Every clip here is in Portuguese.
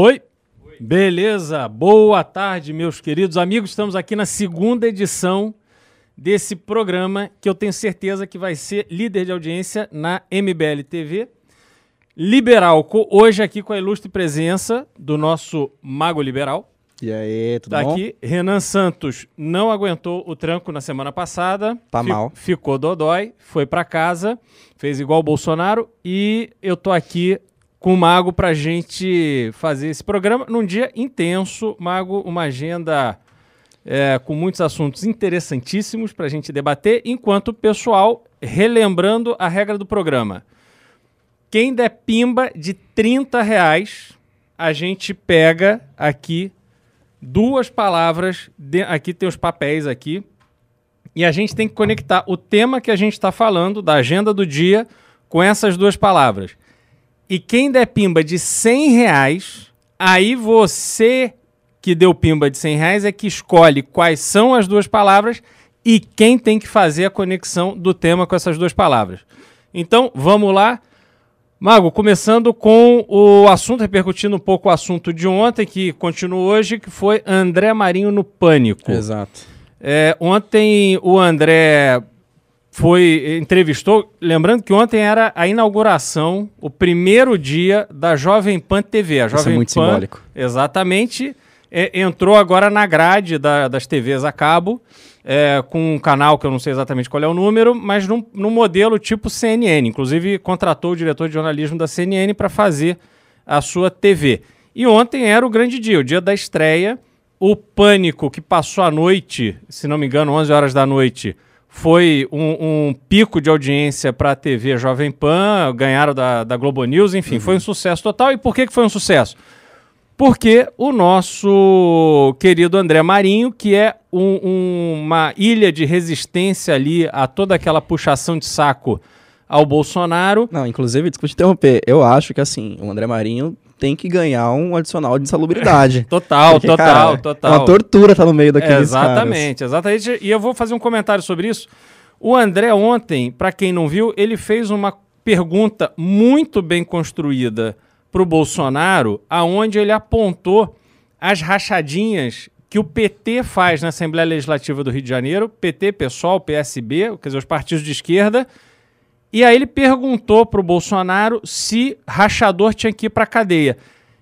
Foi? Beleza, boa tarde, meus queridos amigos. Estamos aqui na segunda edição desse programa que eu tenho certeza que vai ser líder de audiência na MBL TV. Liberalco, hoje aqui com a ilustre presença do nosso Mago Liberal. E aí, tudo Tá bom? aqui. Renan Santos não aguentou o tranco na semana passada. Tá mal. Ficou dodói, foi pra casa, fez igual o Bolsonaro. E eu tô aqui com o Mago pra gente fazer esse programa num dia intenso. Mago, uma agenda é, com muitos assuntos interessantíssimos pra gente debater, enquanto o pessoal relembrando a regra do programa. Quem der pimba de 30 reais, a gente pega aqui duas palavras. de- aqui tem os papéis aqui. E a gente tem que conectar o tema que a gente está falando, da agenda do dia, com essas duas palavras. E quem der pimba de 100 reais, aí você que deu pimba de 100 reais é que escolhe quais são as duas palavras e quem tem que fazer a conexão do tema com essas duas palavras. Então, vamos lá. Mago, começando com o assunto, repercutindo um pouco o assunto de ontem, que continua hoje, que foi André Marinho no Pânico. Exato. É, ontem o André foi entrevistou, lembrando que ontem era a inauguração, o primeiro dia da Jovem Pan TV. A Isso é Jovem muito Pan, simbólico. Exatamente. é, entrou agora na grade da- das TVs a cabo, é, com um canal que eu não sei exatamente qual é o número, mas num, num modelo tipo CNN. Inclusive, contratou o diretor de jornalismo da CNN para fazer a sua TV. E ontem era o grande dia, o dia da estreia. O Pânico, que passou a noite, se não me engano, 11 horas da noite, foi um, um pico de audiência para a TV Jovem Pan, ganharam da, da Globo News, enfim, foi um sucesso total. E por que, que foi um sucesso? Porque o nosso querido André Marinho, que é um- um- uma ilha de resistência ali a toda aquela puxação de saco ao Bolsonaro, Não, inclusive, desculpa te interromper, eu acho que assim, o André Marinho tem que ganhar um adicional de insalubridade. total, Porque, total, cara, total. É uma tortura tá no meio daqueles exatamente, exatamente. E eu vou fazer um comentário sobre isso. O André ontem, para quem não viu, ele fez uma pergunta muito bem construída para o Bolsonaro, aonde ele apontou as rachadinhas que o PT faz na Assembleia Legislativa do Rio de Janeiro, PT, PSOL, PSB, quer dizer, os partidos de esquerda, e aí ele perguntou pro Bolsonaro se rachador tinha que ir pra cadeia.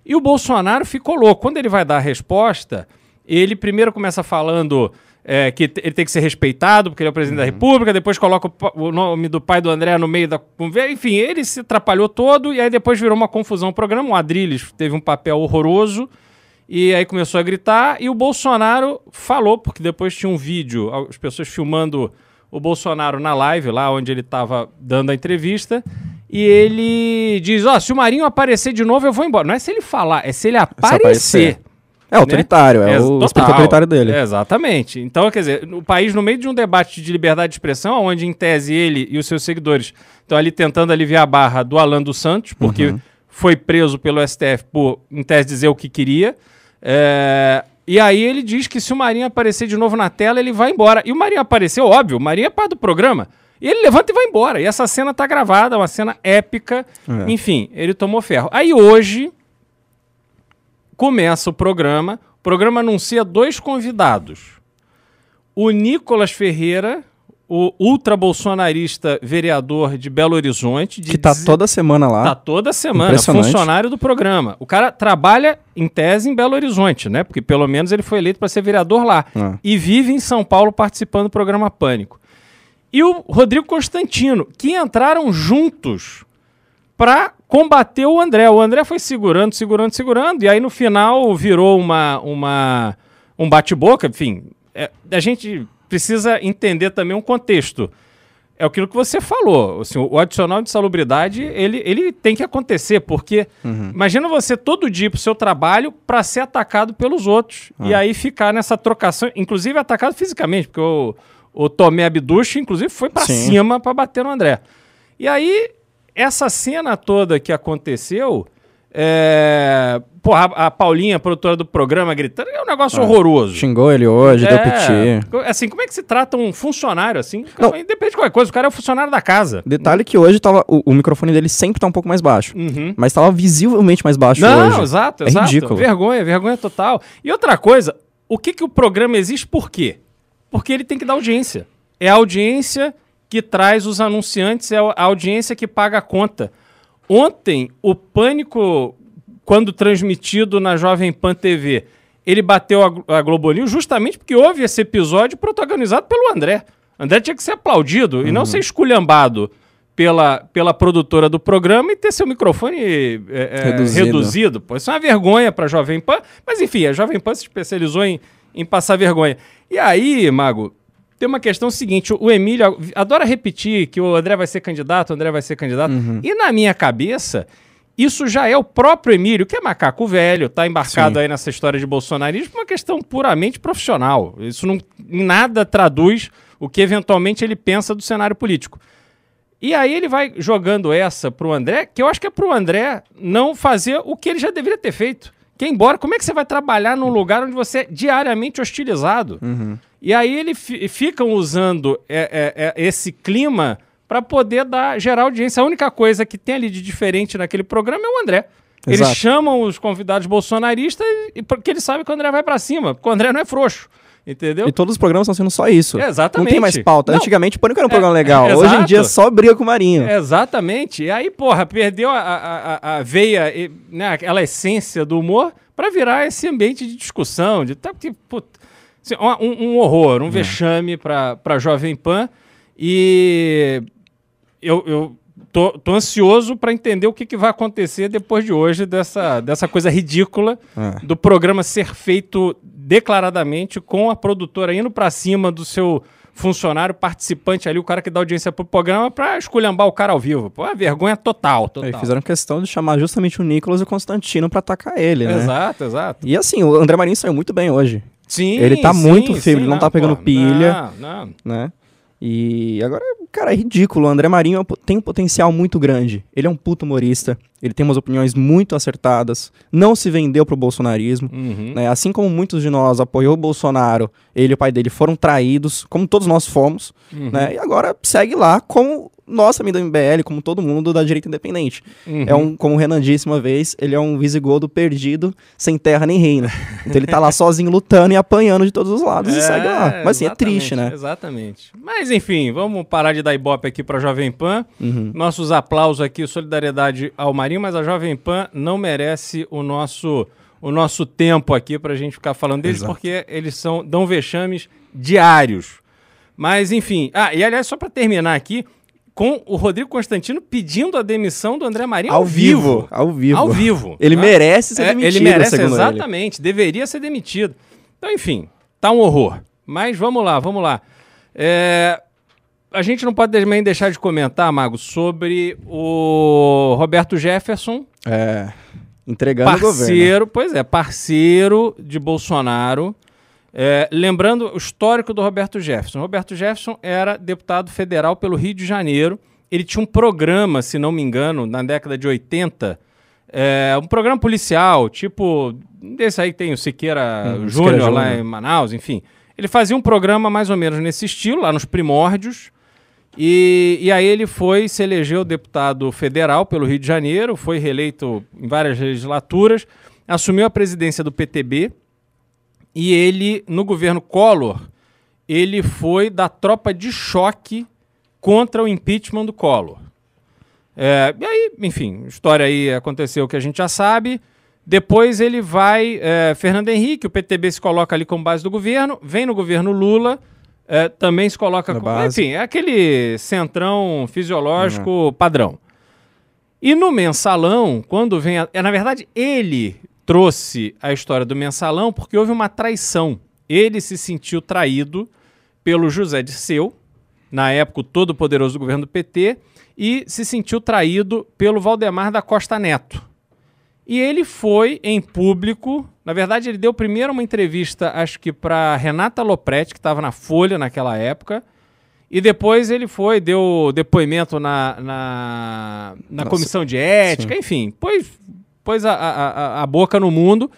E o Bolsonaro ficou louco. Quando ele vai dar a resposta, ele primeiro começa falando é, que ele tem que ser respeitado, porque ele é o presidente da República, depois coloca o, o nome do pai do André no meio da conversa. Enfim, ele se atrapalhou todo e aí depois virou uma confusão o programa. O Adrilles teve um papel horroroso. E aí começou a gritar e o Bolsonaro falou, porque depois tinha um vídeo, as pessoas filmando o Bolsonaro na live, lá onde ele estava dando a entrevista, e ele diz, ó, se o Marinho aparecer de novo, eu vou embora. Não é se ele falar, é se ele aparecer. aparecer. É autoritário, é, É, o total. espírito autoritário dele. É, exatamente. Então, quer dizer, o país, no meio de um debate de liberdade de expressão, onde, em tese, ele e os seus seguidores estão ali tentando aliviar a barra do Alan dos Santos, porque Uhum. foi preso pelo STF por, em tese, dizer o que queria. É, e aí ele diz que se o Marinho aparecer de novo na tela, ele vai embora. E o Marinho apareceu, óbvio, o Marinho é parte do programa. E ele levanta e vai embora. E essa cena tá gravada, uma cena épica. É. Enfim, ele tomou ferro. Aí hoje, começa o programa. O programa anuncia dois convidados. O Nicolas Ferreira, o ultra-bolsonarista vereador de Belo Horizonte. De Que tá toda semana lá. Tá toda semana, funcionário do programa. O cara trabalha, em tese, em Belo Horizonte, né? Porque pelo menos ele foi eleito para ser vereador lá. Ah. E vive em São Paulo participando do programa Pânico. E o Rodrigo Constantino, que entraram juntos para combater o André. O André foi segurando, segurando, segurando, e aí no final virou uma, uma um bate-boca. Enfim, é, a gente precisa entender também um contexto. É aquilo que você falou. assim, o adicional de salubridade, ele, ele tem que acontecer, porque imagina você todo dia pro seu trabalho para ser atacado pelos outros. E aí ficar nessa trocação, inclusive atacado fisicamente, porque o, o Tomé Abduch, inclusive, foi para cima para bater no André. E aí, essa cena toda que aconteceu, é, porra, a Paulinha, a produtora do programa, gritando, é um negócio horroroso. Xingou ele hoje, deu É, piti. co- Assim, como é que se trata um funcionário assim? Não. Independe de qualquer coisa, o cara é o funcionário da casa. Detalhe que hoje tava, o, o microfone dele sempre tá um pouco mais baixo. Uhum. Mas tava visivelmente mais baixo Não, hoje. exato, É exato. ridículo. Vergonha, vergonha total. E outra coisa, o que, que o programa existe por quê? Porque ele tem que dar audiência. É a audiência que traz os anunciantes, é a audiência que paga a conta. Ontem, o Pânico, quando transmitido na Jovem Pan TV, ele bateu a, a Globo News justamente porque houve esse episódio protagonizado pelo André. André tinha que ser aplaudido e não ser esculhambado pela, pela produtora do programa e ter seu microfone é, é, Reduzido. reduzido. Pô, isso é uma vergonha para a Jovem Pan, mas enfim, a Jovem Pan se especializou em, em passar vergonha. E aí, Mago, tem uma questão seguinte: o Emílio adora repetir que o André vai ser candidato, o André vai ser candidato. E na minha cabeça, isso já é o próprio Emílio, que é macaco velho, tá embarcado Sim. aí nessa história de bolsonarismo, uma questão puramente profissional. Isso não, em nada traduz o que eventualmente ele pensa do cenário político. E aí ele vai jogando essa pro André, que eu acho que é pro André não fazer o que ele já deveria ter feito. Que é embora, como é que você vai trabalhar num lugar onde você é diariamente hostilizado? E aí ele fi- ficam usando é, é, é, esse clima para poder dar gerar audiência. A única coisa que tem ali de diferente naquele programa é o André. Eles Exato. chamam os convidados bolsonaristas e porque eles sabem que o André vai para cima, porque o André não é frouxo. Entendeu? E todos os programas estão sendo só isso. É, exatamente. Não tem mais pauta. Não. Antigamente, o Pânico era um É, programa legal. é, Hoje em dia, só briga com o Marinho. Exatamente. E aí, porra, perdeu a, a, a- veia, né, aquela essência do humor para virar esse ambiente de discussão, de tá, assim, um, um horror, um vexame para pra Jovem Pan. E eu, eu tô, tô ansioso para entender o que, que vai acontecer depois de hoje dessa, dessa coisa ridícula É. do programa ser feito declaradamente com a produtora indo para cima do seu funcionário participante ali, o cara que dá audiência pro programa pra esculhambar o cara ao vivo. Pô, é vergonha total, total. Aí fizeram questão de chamar justamente o Nicolas e o Constantino pra atacar ele, né? Exato, exato. E assim, o André Marinho saiu muito bem hoje, Sim, Ele tá sim, muito firme, ele não tá pegando pô, pilha. Não, não. né? E agora, cara, é ridículo. O André Marinho é tem um potencial muito grande. Ele é um puto humorista. Ele tem umas opiniões muito acertadas. Não se vendeu pro bolsonarismo. Uhum. né? Assim como muitos de nós apoiou o Bolsonaro, ele e o pai dele foram traídos, como todos nós fomos, Uhum. né? E agora segue lá como nós também do MBL, como todo mundo da direita independente. Uhum. É um, como o Renan disse uma vez, ele é um visigodo perdido, sem terra nem reino. Então ele tá lá sozinho lutando e apanhando de todos os lados e segue lá. Mas assim, é triste, né? Exatamente. Mas enfim, vamos parar de dar ibope aqui pra Jovem Pan. Uhum. Nossos aplausos aqui, solidariedade ao Marinho, mas a Jovem Pan não merece o nosso, o nosso tempo aqui pra gente ficar falando deles, Exato. porque eles são, dão vexames diários. Mas enfim, ah, e aliás, só pra terminar aqui, com o Rodrigo Constantino pedindo a demissão do André Marinho ao, Ao vivo, ao vivo. Ao vivo. Ele né? merece ser É, demitido, Ele merece, segundo ele. exatamente. Deveria ser demitido. Então, enfim, tá um horror. Mas vamos lá, vamos lá. É, a gente não pode também deixar de comentar, Mago, sobre o Roberto Jefferson, É, entregando o governo. parceiro, pois é, parceiro de Bolsonaro. É, lembrando o histórico do Roberto Jefferson. Roberto Jefferson era deputado federal pelo Rio de Janeiro. Ele tinha um programa, se não me engano, na década de 80, é, um programa policial, tipo desse aí que tem o Siqueira Hum, Júnior lá em Manaus, enfim. Ele fazia um programa mais ou menos nesse estilo, lá nos primórdios. E, e aí ele foi, se elegeu deputado federal pelo Rio de Janeiro, foi reeleito em várias legislaturas, assumiu a presidência do PTB e ele, no governo Collor, ele foi da tropa de choque contra o impeachment do Collor. É, e aí, enfim, história aí aconteceu que a gente já sabe. Depois ele vai, é, Fernando Henrique, o PTB se coloca ali como base do governo, vem no governo Lula, é, também se coloca Na como. base. Enfim, é aquele centrão fisiológico padrão. E no mensalão, quando vem. A, é, na verdade, ele trouxe a história do mensalão porque houve uma traição. Ele se sentiu traído pelo José Dirceu, na época o todo-poderoso governo do PT, e se sentiu traído pelo Valdemar da Costa Neto. E ele foi em público. Na verdade, ele deu primeiro uma entrevista, acho que para Renata Lopretti, que estava na Folha naquela época. E depois ele foi, deu depoimento na, na, na comissão de ética, enfim. Pois pôs a, a, a, boca no mundo.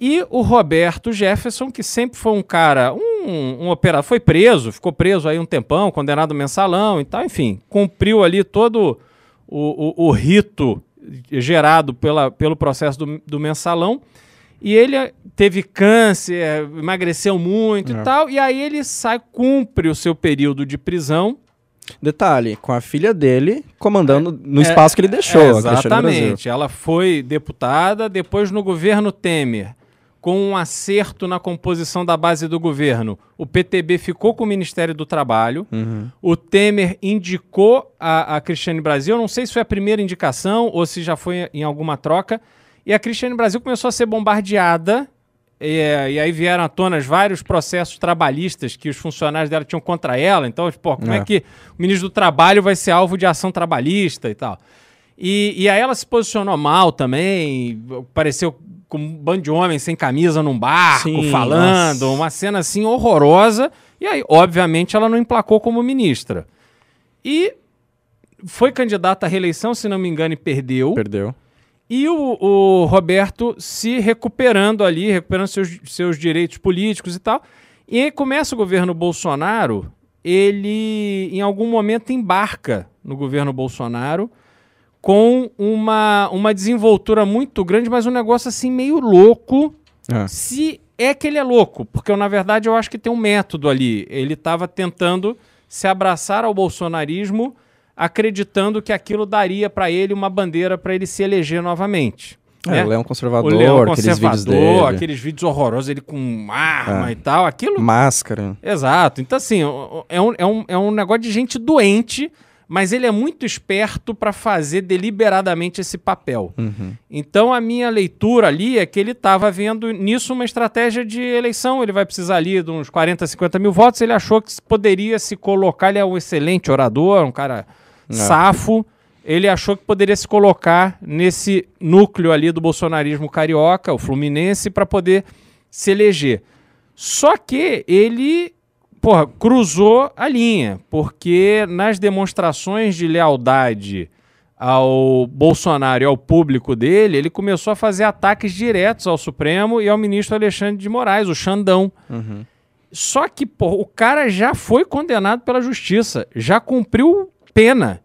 E o Roberto Jefferson, que sempre foi um cara, um, um operador, foi preso, ficou preso aí um tempão, condenado mensalão e tal, enfim, cumpriu ali todo o, o, o rito gerado pela, pelo processo do, do mensalão. E ele teve câncer, emagreceu muito É. e tal, e aí ele sai, cumpre o seu período de prisão. Detalhe, com a filha dele comandando no É, espaço que ele deixou. É, Cristiane Brasil. exatamente. Ela foi deputada, depois no governo Temer, com um acerto na composição da base do governo, o PTB ficou com o Ministério do Trabalho. Uhum. O Temer indicou a, a Cristiane Brasil, não sei se foi a primeira indicação ou se já foi em alguma troca. E a Cristiane Brasil começou a ser bombardeada. E, e aí vieram à tona vários processos trabalhistas que os funcionários dela tinham contra ela. Então, pô, como é. É. que o ministro do Trabalho vai ser alvo de ação trabalhista e tal? E, e aí ela se posicionou mal também, pareceu com um bando de homens sem camisa num barco, Sim, falando, nossa. uma cena assim horrorosa. E aí, obviamente, ela não emplacou como ministra. E foi candidata à reeleição, se não me engano, e perdeu. Perdeu. E o, o Roberto se recuperando ali, recuperando seus, seus direitos políticos e tal. E aí começa o governo Bolsonaro, ele em algum momento embarca no governo Bolsonaro com uma, uma desenvoltura muito grande, mas um negócio assim meio louco, É. se é que ele é louco, porque eu, na verdade eu acho que tem um método ali. Ele estava tentando se abraçar ao bolsonarismo, acreditando que aquilo daria para ele uma bandeira para ele se eleger novamente. É, né? o Leão o Conservador, Leão aqueles vídeos Conservador, dele. aqueles vídeos horrorosos, ele com arma É. e tal, aquilo Máscara. Exato. Então, assim, o- o- é um, é, um, é um negócio de gente doente, mas ele é muito esperto para fazer deliberadamente esse papel. Uhum. Então, a minha leitura ali é que ele estava vendo nisso uma estratégia de eleição. Ele vai precisar ali de uns 40, 50 mil votos. Ele achou que poderia se colocar. Ele é um excelente orador, um cara safo. Ele achou que poderia se colocar nesse núcleo ali do bolsonarismo carioca, o fluminense, para poder se eleger. Só que ele, porra, cruzou a linha, porque nas demonstrações de lealdade ao Bolsonaro e ao público dele, ele começou a fazer ataques diretos ao Supremo e ao ministro Alexandre de Moraes, o Xandão. Uhum. Só que, pô, o cara já foi condenado pela justiça, já cumpriu pena.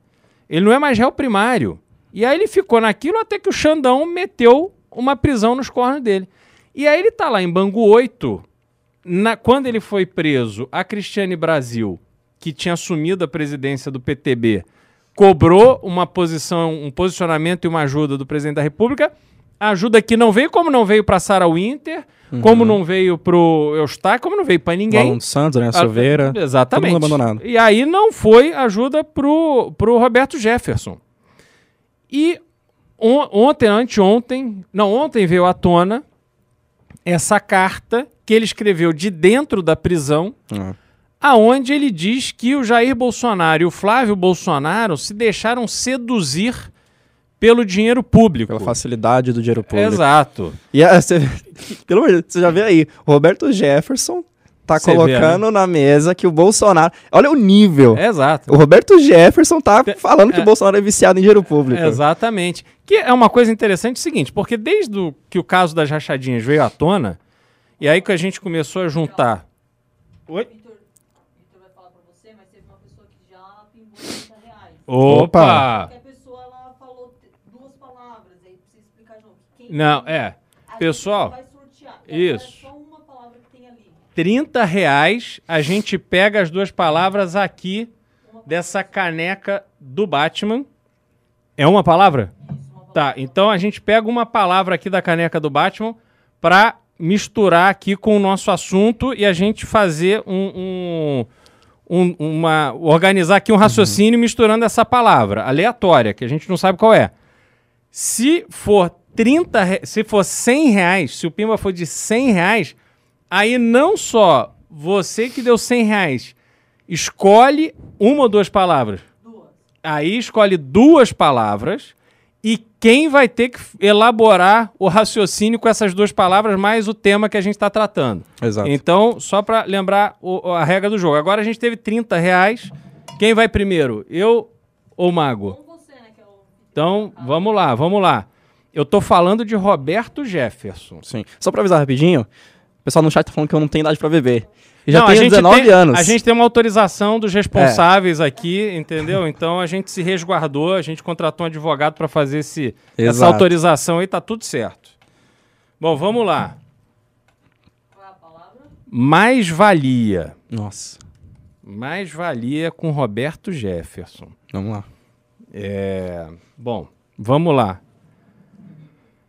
Ele não é mais réu primário. E aí ele ficou naquilo até que o Xandão meteu uma prisão nos cornos dele. E aí ele tá lá em Bangu 8, na- quando ele foi preso, a Cristiane Brasil, que tinha assumido a presidência do PTB, cobrou uma posição, um posicionamento e uma ajuda do presidente da República. A ajuda que não veio, como não veio para Sara Winter, como não veio pro Eustáquio, como não veio para ninguém. Dos Santos, né? Silveira. Exatamente. todo mundo abandonado. E aí não foi ajuda pro, pro Roberto Jefferson. E on- ontem, anteontem, não, ontem veio à tona essa carta que ele escreveu de dentro da prisão, Ah. aonde ele diz que o Jair Bolsonaro e o Flávio Bolsonaro se deixaram seduzir pelo dinheiro público. Pela facilidade do dinheiro público. Exato. E a, você, pelo amor de Deus, você já vê aí, o Roberto Jefferson tá Você vê, colocando na mesa que o Bolsonaro. Olha o nível. Exato. O Roberto Jefferson tá falando que é. o Bolsonaro é viciado em dinheiro público. Exatamente. Que é uma coisa interessante o seguinte, porque desde o, que o caso das rachadinhas veio à tona, e aí que a gente começou a juntar. Oi? Vitor, Vitor vai falar pra você, mas teve uma pessoa que já pingou 30 reais. Opa! Porque a pessoa ela falou te- duas palavras, aí precisa explicar de novo. Quem Não, é. a gente Pessoal, vai sortear. E agora isso. É só uma palavra que tem ali. 30 reais, a gente pega as duas palavras aqui dessa caneca do Batman. É uma palavra? Tá, então a gente pega uma palavra aqui da caneca do Batman pra misturar aqui com o nosso assunto e a gente fazer um, um- um- uma organizar aqui um raciocínio misturando essa palavra aleatória que a gente não sabe qual é. Se for 30, re- se for 100 reais, se o Pimba for de 100 reais, aí não só você que deu 100 reais escolhe uma ou duas palavras. Duas. Aí escolhe duas palavras e quem vai ter que elaborar o raciocínio com essas duas palavras mais o tema que a gente está tratando. Exato. Então, só para lembrar o- a regra do jogo. Agora a gente teve 30 reais. Quem vai primeiro? Eu ou o Mago? Né? É o Então, vamos lá, vamos lá. Eu tô falando de Roberto Jefferson. Sim. Só pra avisar rapidinho, o pessoal no chat tá falando que eu não tenho idade pra beber. Eu já Não, tenho gente 19 tem- anos. A gente tem uma autorização dos responsáveis aqui, entendeu? Então a gente se resguardou, a gente contratou um advogado para fazer esse, essa autorização aí, tá tudo certo. Bom, vamos lá. Qual é a palavra? Mais valia. Nossa, Mais valia com Roberto Jefferson. vamos lá. É, bom, vamos lá.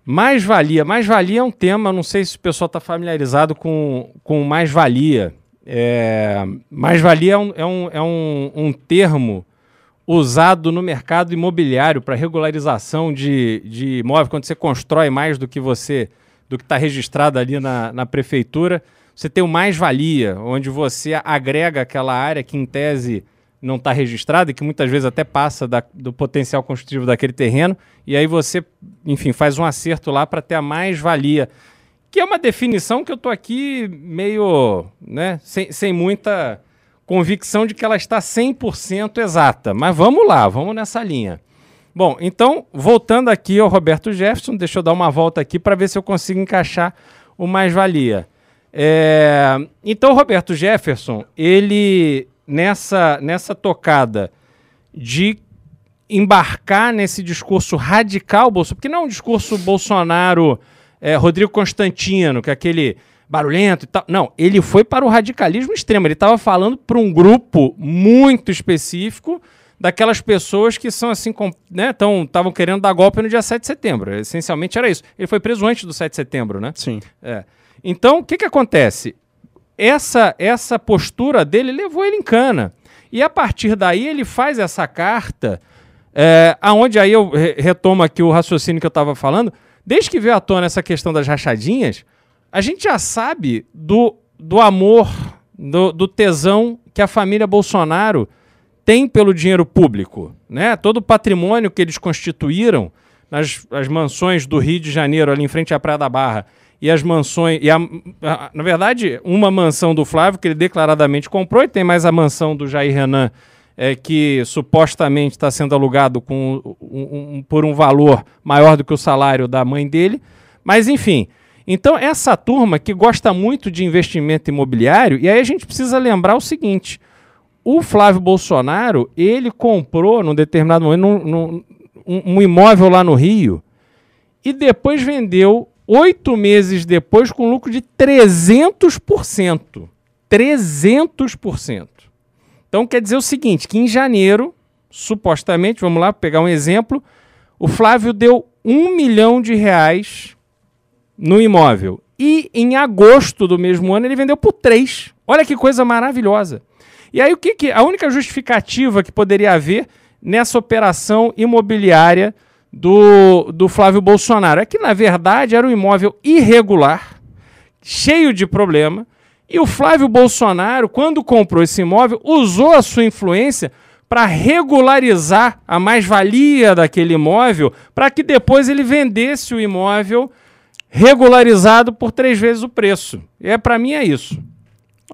Mais valia. Mais valia é um tema, não sei se o pessoal está familiarizado com, com mais valia. É, mais valia é, um, é, um, é um, um termo usado no mercado imobiliário para regularização de, de imóvel, quando você constrói mais do que você do que está registrado ali na, na prefeitura, você tem o mais-valia, onde você agrega aquela área que, em tese, não está registrada e que muitas vezes até passa da- do potencial construtivo daquele terreno, e aí você, enfim, faz um acerto lá para ter a mais-valia, que é uma definição que eu estou aqui meio, né, sem, sem muita convicção de que ela está 100% exata, mas vamos lá, vamos nessa linha. Bom, então, voltando aqui ao Roberto Jefferson, deixa eu dar uma volta aqui para ver se eu consigo encaixar o mais-valia. É, então, o Roberto Jefferson, ele, nessa, nessa tocada de embarcar nesse discurso radical, Bolso- porque não é um discurso Bolsonaro, é, Rodrigo Constantino, que é aquele barulhento e tal. Não, ele foi para o radicalismo extremo. Ele estava falando para um grupo muito específico daquelas pessoas que são assim, com- né, estavam querendo dar golpe no dia 7 de setembro. Essencialmente era isso. Ele foi preso antes do 7 de setembro, né? Sim. É. Então, o que, que acontece? Essa, essa postura dele levou ele em cana. E a partir daí ele faz essa carta, é, aonde aí eu re- retomo aqui o raciocínio que eu estava falando. Desde que veio à tona essa questão das rachadinhas, a gente já sabe do, do amor, do, do tesão que a família Bolsonaro tem pelo dinheiro público. Né? Todo o patrimônio que eles constituíram nas as mansões do Rio de Janeiro, ali em frente à Praia da Barra, e as mansões. E a, a- na verdade, uma mansão do Flávio, que ele declaradamente comprou, e tem mais a mansão do Jair Renan, é, que supostamente está sendo alugado com, um- um- por um valor maior do que o salário da mãe dele. Mas, enfim. Então, essa turma que gosta muito de investimento imobiliário, e aí a gente precisa lembrar o seguinte: o Flávio Bolsonaro, ele comprou, num determinado momento, num- num- um, um imóvel lá no Rio e depois vendeu oito meses depois com lucro de 300%. 300%. Então quer dizer o seguinte, que em janeiro, supostamente, vamos lá pegar um exemplo, o Flávio deu um milhão de reais no imóvel. E em agosto do mesmo ano ele vendeu por três. Olha que coisa maravilhosa. E aí o que, que a única justificativa que poderia haver nessa operação imobiliária do, do Flávio Bolsonaro é que na verdade era um imóvel irregular, cheio de problema, e o Flávio Bolsonaro, quando comprou esse imóvel, usou a sua influência para regularizar a mais-valia daquele imóvel, para que depois ele vendesse o imóvel regularizado por três vezes o preço. E é para mim é isso.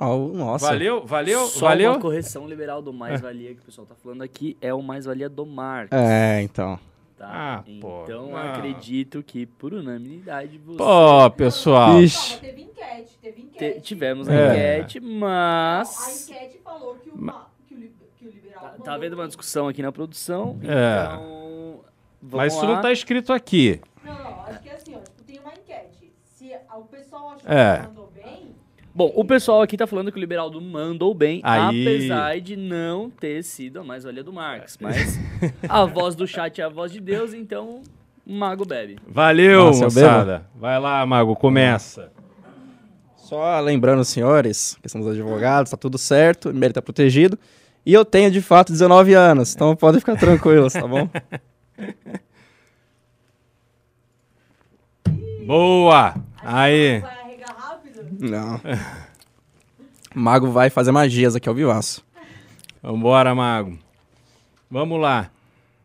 Oh, nossa. Valeu, valeu, Só valeu. uma correção liberal do mais-valia que o pessoal tá falando aqui é o mais-valia do Marx. É, então. Tá? Ah, pô, então não. acredito que por unanimidade você Pô, pessoal. Ixi. Teve enquete, teve te- enquete. tivemos a É. enquete, mas a enquete falou que o, ma- que o, li- que o liberal. tá, tá havendo uma discussão aqui na produção, É. então vamos Mas isso lá. não tá escrito aqui. Não, não, acho que é assim, ó. Tipo, tem uma enquete. Se o pessoal achou É. que Bom, o pessoal aqui tá falando que o Liberaldo mandou bem, Aí. apesar de não ter sido a mais-valia do Marx. Mas a voz do chat é a voz de Deus, então o mago bebe. Valeu, Nossa, moçada. Vai lá, Mago, começa. Só lembrando, senhores, questão dos advogados, tá tudo certo, o mérito tá protegido. E eu tenho, de fato, 19 anos, então podem ficar tranquilos, tá bom? Boa! que Aí. Não. O Mago vai fazer magias aqui ao vivaço. Vambora, Mago. Vamos lá.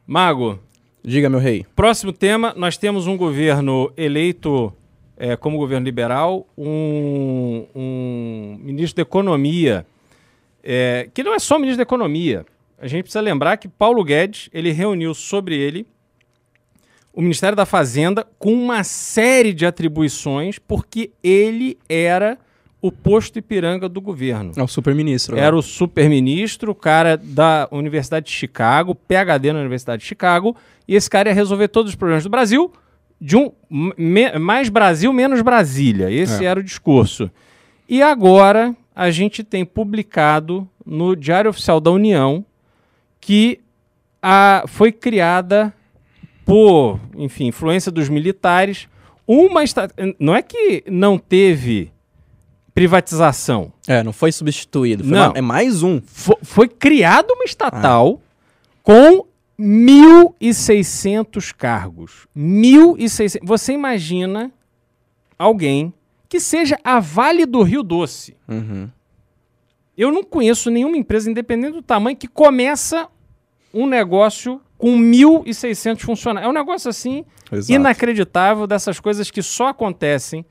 Mago, Diga, meu rei. próximo tema, nós temos um governo eleito é, como governo liberal, um, um ministro da Economia, é, que não é só ministro da Economia. A gente precisa lembrar que Paulo Guedes, ele reuniu sobre ele o Ministério da Fazenda com uma série de atribuições, porque ele era o posto Ipiranga do governo. É o super-ministro. né? Era o super-ministro, o cara da Universidade de Chicago, PhD na Universidade de Chicago, e esse cara ia resolver todos os problemas do Brasil de um me- mais Brasil, menos Brasília. Esse É. era o discurso. E agora a gente tem publicado no Diário Oficial da União que a, foi criada por, enfim, influência dos militares, uma não é que não teve privatização. É, não foi substituído. foi Não. uma- é mais um. Fo- foi criada uma estatal com 1.600 cargos. 1.600. Você imagina alguém que seja a Vale do Rio Doce. Uhum. Eu não conheço nenhuma empresa, independente do tamanho, que começa um negócio com 1.600 funcionários. É um negócio assim Exato. inacreditável dessas coisas que só acontecem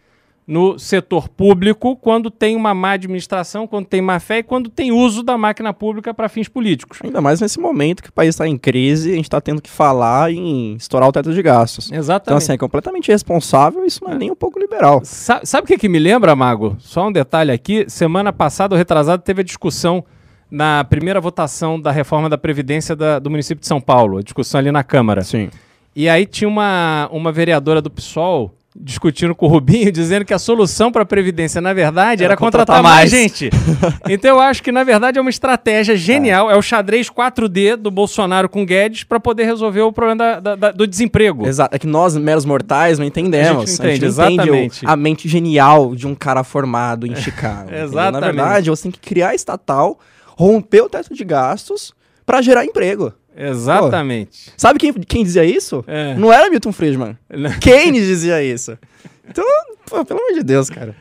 no setor público quando tem uma má administração, quando tem má fé e quando tem uso da máquina pública para fins políticos. Ainda mais nesse momento que o país está em crise, a gente está tendo que falar em estourar o teto de gastos. Então, Exatamente. assim, é completamente irresponsável isso não é nem um pouco liberal. Sa- sabe o que, que me lembra, Mago? Só um detalhe aqui. Semana passada, o retrasado, teve a discussão na primeira votação da reforma da Previdência da- do município de São Paulo, a discussão ali na Câmara. Sim. E aí tinha uma, uma vereadora do PSOL discutindo com o Rubinho, dizendo que a solução para a Previdência, na verdade, era, Era contratar, contratar mais mais. gente. então eu acho que, na verdade, é uma estratégia genial. É, o xadrez 4D do Bolsonaro com Guedes para poder resolver o problema da- da- do desemprego. Exato. É que nós, meros mortais, não entendemos. A gente entende, não entende exatamente. o- a mente genial de um cara formado em Chicago. entendeu? Exatamente. Na verdade, você tem que criar estatal, romper o teto de gastos para gerar emprego. Exatamente. Sabe quem, quem dizia isso? É. Não era Milton Friedman. Keynes dizia isso. Então, pô, pelo amor de Deus, cara.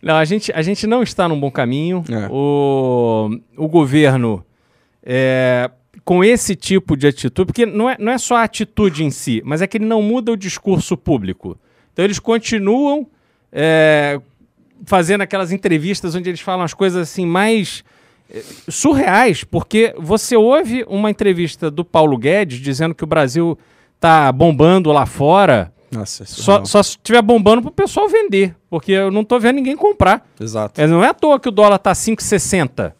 Não, a gente, a gente não está num bom caminho. É. O, o governo, é, com esse tipo de atitude, porque não é, não é só a atitude em si, mas é que ele não muda o discurso público. Então eles continuam é, fazendo aquelas entrevistas onde eles falam as coisas assim mais surreais, porque você ouve uma entrevista do Paulo Guedes dizendo que o Brasil está bombando lá fora. Nossa, isso Só, só se estiver bombando para o pessoal vender, porque eu não tô vendo ninguém comprar. Exato. É, não é à toa que o dólar tá 5,60.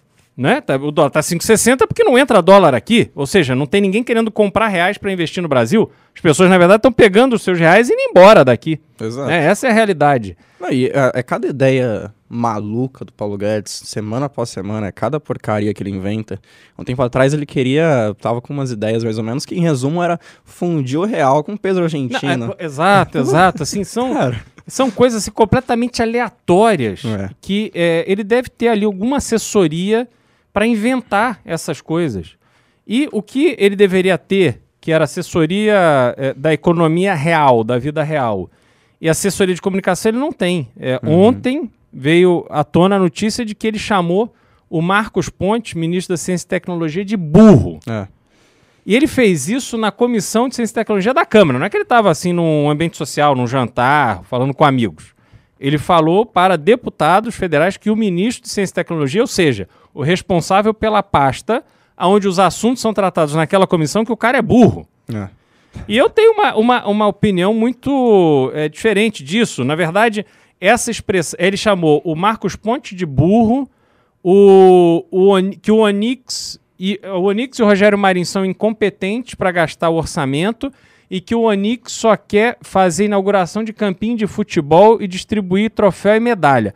Né? Tá- o dólar tá 5,60 porque não entra dólar aqui. Ou seja, não tem ninguém querendo comprar reais para investir no Brasil. As pessoas, na verdade, estão pegando os seus reais e indo embora daqui. Exato. É, essa é a realidade. Não, e é, é cada ideia maluca do Paulo Guedes, semana após semana, é cada porcaria que ele inventa. Um tempo atrás ele queria, tava com umas ideias mais ou menos, que em resumo era fundir o real com o peso Não, argentino. é, exato, exato. Assim, são, Cara, são coisas assim, completamente aleatórias É. que é, ele deve ter ali alguma assessoria para inventar essas coisas. E o que ele deveria ter, que era assessoria é, da economia real, da vida real, e assessoria de comunicação, ele não tem. É, Ontem veio à tona a notícia de que ele chamou o Marcos Pontes, ministro da Ciência e Tecnologia, de burro. é. E ele fez isso na Comissão de Ciência e Tecnologia da Câmara. Não é que ele estava assim num ambiente social, num jantar, falando com amigos. Ele falou para deputados federais que o ministro de Ciência e Tecnologia, ou seja, o responsável pela pasta onde os assuntos são tratados naquela comissão, que o cara é burro. é. E eu tenho uma, uma, uma opinião muito é, diferente disso. Na verdade, essa expressão. Ele chamou o Marcos Ponte de burro, o, o, que o Onix, e, o Onix e o Rogério Marinho são incompetentes para gastar o orçamento e que o Onix só quer fazer inauguração de campinho de futebol e distribuir troféu e medalha.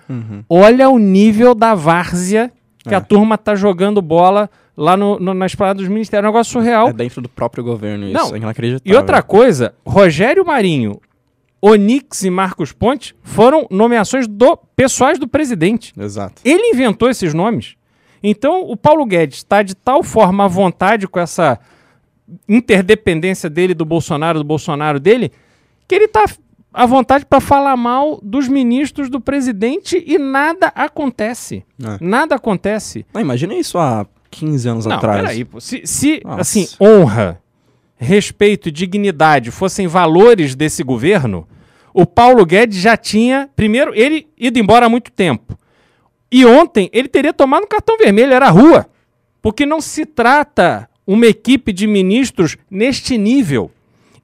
Olha o nível da várzea que a turma tá jogando bola lá no, no, na esplanada dos ministérios. É um negócio surreal. É dentro do próprio governo isso, Não, é inacreditável. E outra coisa, Rogério Marinho, Onix e Marcos Pontes foram nomeações do pessoais do presidente. Exato. Ele inventou esses nomes. Então, o Paulo Guedes está de tal forma à vontade com essa interdependência dele do Bolsonaro, do Bolsonaro dele, que ele está à vontade para falar mal dos ministros do presidente e nada acontece. É. Nada acontece. Não, imagina isso há 15 anos Não, atrás. peraí, pô. Se, se, Nossa. assim, honra, respeito e dignidade fossem valores desse governo, o Paulo Guedes já tinha, primeiro, ele ido embora há muito tempo. E ontem ele teria tomado um cartão vermelho, era rua. Porque não se trata uma equipe de ministros neste nível.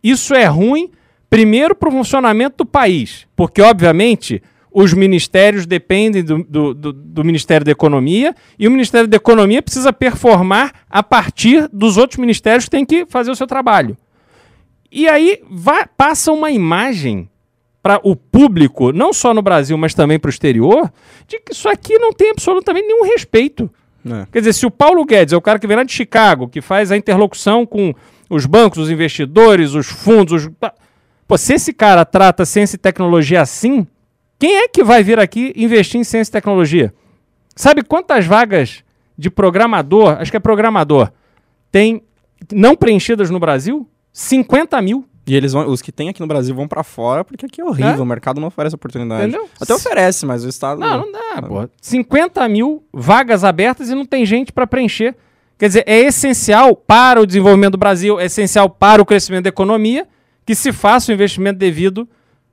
Isso é ruim Primeiro, para o funcionamento do país, porque, obviamente, os ministérios dependem do, do, do- do Ministério da Economia e o Ministério da Economia precisa performar a partir dos outros ministérios que têm que fazer o seu trabalho. E aí passa uma imagem para o público, não só no Brasil, mas também para o exterior, de que isso aqui não tem absolutamente nenhum respeito. É. Quer dizer, se o Paulo Guedes é o cara que vem lá de Chicago, que faz a interlocução com os bancos, os investidores, os fundos, os... Pô, se esse cara trata ciência e tecnologia assim, quem é que vai vir aqui investir em ciência e tecnologia? Sabe quantas vagas de programador, acho que é programador, tem não preenchidas no Brasil? 50 mil. E eles vão, os que tem aqui no Brasil vão pra fora porque aqui é horrível, É? o mercado não oferece oportunidade. Entendeu? Até oferece, mas o Estado. Não, não dá, pô. 50 mil vagas abertas e não tem gente para preencher. Quer dizer, é essencial para o desenvolvimento do Brasil, é essencial para o crescimento da economia que se faça o investimento devido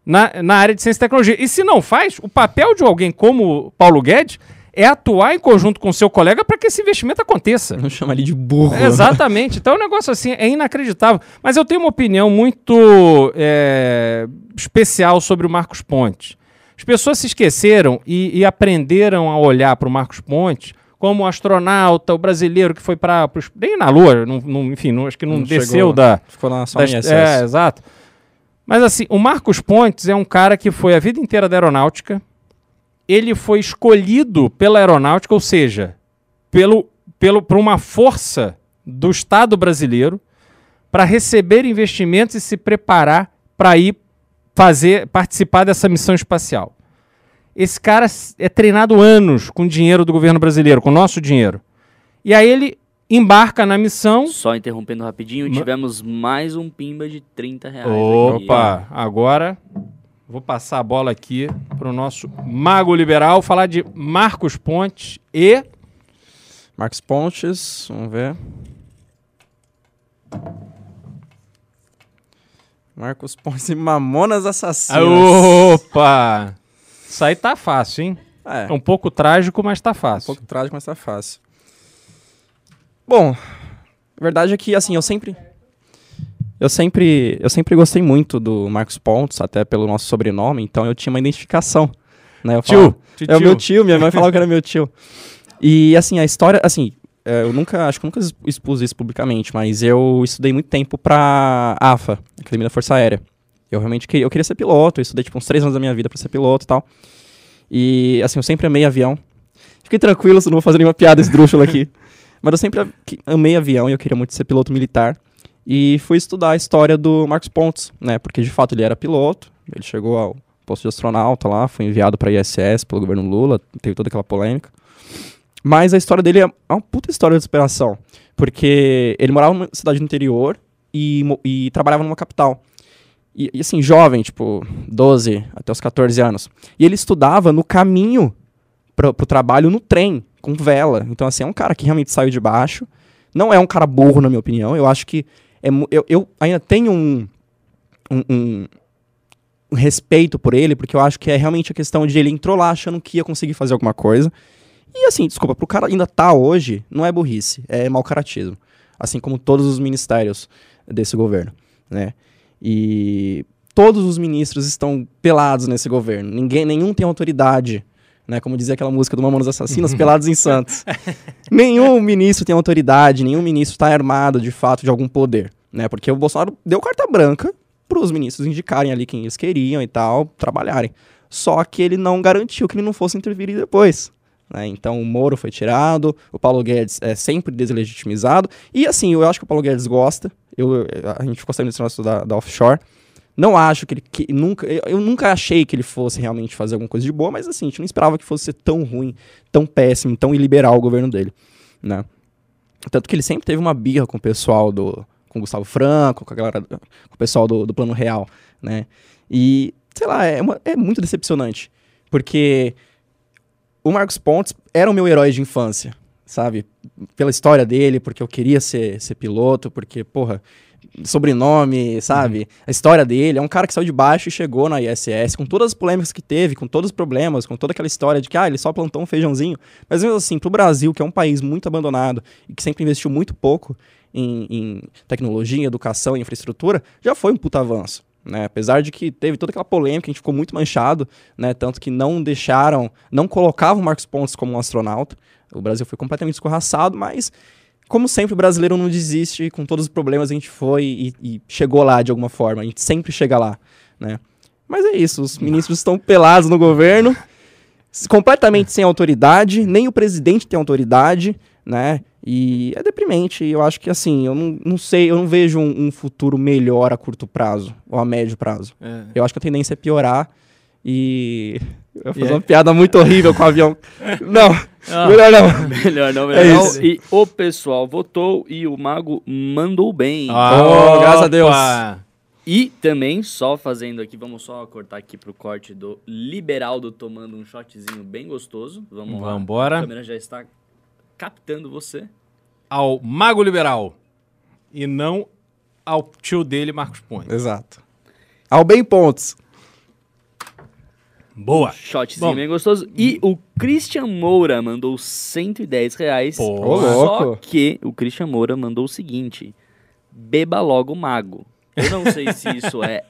na, na área de ciência e tecnologia. E se não faz, o papel de alguém como Paulo Guedes é atuar em conjunto com o seu colega para que esse investimento aconteça. Não chama ele de burro. Exatamente. Então, um negócio assim é inacreditável. Mas eu tenho uma opinião muito é, especial sobre o Marcos Pontes. As pessoas se esqueceram e, e aprenderam a olhar para o Marcos Pontes como o astronauta, o brasileiro que foi para. Nem na Lua, não, não- enfim, não- acho que não, Não desceu chegou. da. Ficou na só da em é, exato. Mas assim, o Marcos Pontes é um cara que foi a vida inteira da aeronáutica. Ele foi escolhido pela aeronáutica, ou seja, pelo, pelo, por uma força do Estado brasileiro para receber investimentos e se preparar para ir fazer participar dessa missão espacial. Esse cara é treinado anos com dinheiro do governo brasileiro, com nosso dinheiro. E aí ele embarca na missão. Só interrompendo rapidinho, Ma- tivemos mais um pimba de 30 reais. aqui. Opa, agora vou passar a bola aqui para o nosso mago liberal falar de Marcos Pontes e Marcos Pontes, vamos ver. Marcos Pontes e Mamonas Assassinas. Opa! Isso aí tá fácil, hein? É, É um pouco trágico, mas tá um fácil. pouco trágico, mas tá fácil. Bom, a verdade é que, assim, eu sempre... Eu sempre, eu sempre gostei muito do Marcos Pontes, até pelo nosso sobrenome, então eu tinha uma identificação. Né? Eu falava- Tio, É o meu tio, minha mãe falava que era meu tio. E assim, a história, assim, é, eu nunca, acho que nunca ex- expus isso publicamente, mas eu estudei muito tempo pra AFA, Academia da Força Aérea. Eu realmente queria, eu queria ser piloto, eu estudei tipo uns três anos da minha vida pra ser piloto e tal. E assim, eu sempre amei avião. Fiquei tranquilo, se não vou fazer nenhuma piada esdrúxula aqui. Mas eu sempre amei avião e eu queria muito ser piloto militar. E fui estudar a história do Marcos Pontes, né? Porque de fato ele era piloto, ele chegou ao posto de astronauta lá, foi enviado para ISS pelo governo Lula, teve toda aquela polêmica. Mas a história dele é uma puta história de superação, porque ele morava numa cidade do interior e, e trabalhava numa capital. E, e, assim, jovem, tipo, 12 até os 14 anos. E ele estudava no caminho pro, pro trabalho no trem, com vela. Então, assim, é um cara que realmente saiu de baixo. Não é um cara burro, na minha opinião. Eu acho que. É, eu, eu ainda tenho um, um, um- respeito por ele, porque eu acho que é realmente a questão de ele entrou lá achando que ia conseguir fazer alguma coisa. E assim, desculpa, pro cara ainda tá hoje, não é burrice, é mau caratismo. Assim como todos os ministérios desse governo, né? E todos os ministros estão pelados nesse governo. Ninguém, nenhum tem autoridade, né? Como dizia aquela música do Mamonas Assassinos, pelados em Santos. nenhum ministro tem autoridade, nenhum ministro está armado de fato de algum poder, né? Porque o Bolsonaro deu carta branca para os ministros indicarem ali quem eles queriam e tal, trabalharem. Só que ele não garantiu que ele não fosse intervir depois. Né? Então o Moro foi tirado, o Paulo Guedes é sempre deslegitimizado. E assim, eu acho que o Paulo Guedes gosta. Eu, a gente ficou sabendo desse negócio da, da offshore. Não acho que ele. Que, nunca, eu, nunca achei que ele fosse realmente fazer alguma coisa de boa, mas assim, a gente não esperava que fosse ser tão ruim, tão péssimo, tão iliberal o governo dele. Né? Tanto que ele sempre teve uma birra com o pessoal do. com o Gustavo Franco, com a galera. com o pessoal do, do Plano Real. Né? E, sei lá, é, uma- é muito decepcionante. Porque o Marcos Pontes era o meu herói de infância, sabe? Pela história dele, porque eu queria ser, ser piloto, porque, porra, sobrenome, sabe? A história dele. É um cara que saiu de baixo e chegou na ISS, com todas as polêmicas que teve, com todos os problemas, com toda aquela história de que, ah, ele só plantou um feijãozinho. Mas mesmo assim, pro Brasil, que é um país muito abandonado e que sempre investiu muito pouco em, em tecnologia, educação e infraestrutura, já foi um puta avanço. Né? Apesar de que teve toda aquela polêmica, a gente ficou muito manchado, né? Tanto que não deixaram, não colocavam o Marcos Pontes como um astronauta. O Brasil foi completamente escorraçado, mas como sempre o brasileiro não desiste, com todos os problemas a gente foi e, e chegou lá de alguma forma. A gente sempre chega lá, né? Mas é isso, os ministros estão pelados no governo, completamente sem autoridade, nem o presidente tem autoridade, né? E é deprimente. e Eu acho que assim, eu não, não sei, eu não vejo um, um futuro melhor a curto prazo ou a médio prazo. É. Eu acho que a tendência é piorar e. Eu ia fazer é- uma piada muito horrível com o avião. Não, Ah. melhor não. Melhor não, melhor É não. isso. E o pessoal votou e o Mago mandou bem. Oh, graças a Deus. E também, só fazendo aqui, vamos só cortar aqui pro corte do Liberaldo tomando um shotzinho bem gostoso. Vamos lá. Vambora. A câmera já está captando você. Ao Mago Liberal. E não ao tio dele, Marcos Pontes. Exato. Ao bem pontos. Boa. Shotzinho Bom. bem gostoso. E o Christian Moura mandou 110 reais. Pô, só louco. que o Christian Moura mandou o seguinte: beba logo mago. Eu não sei se isso é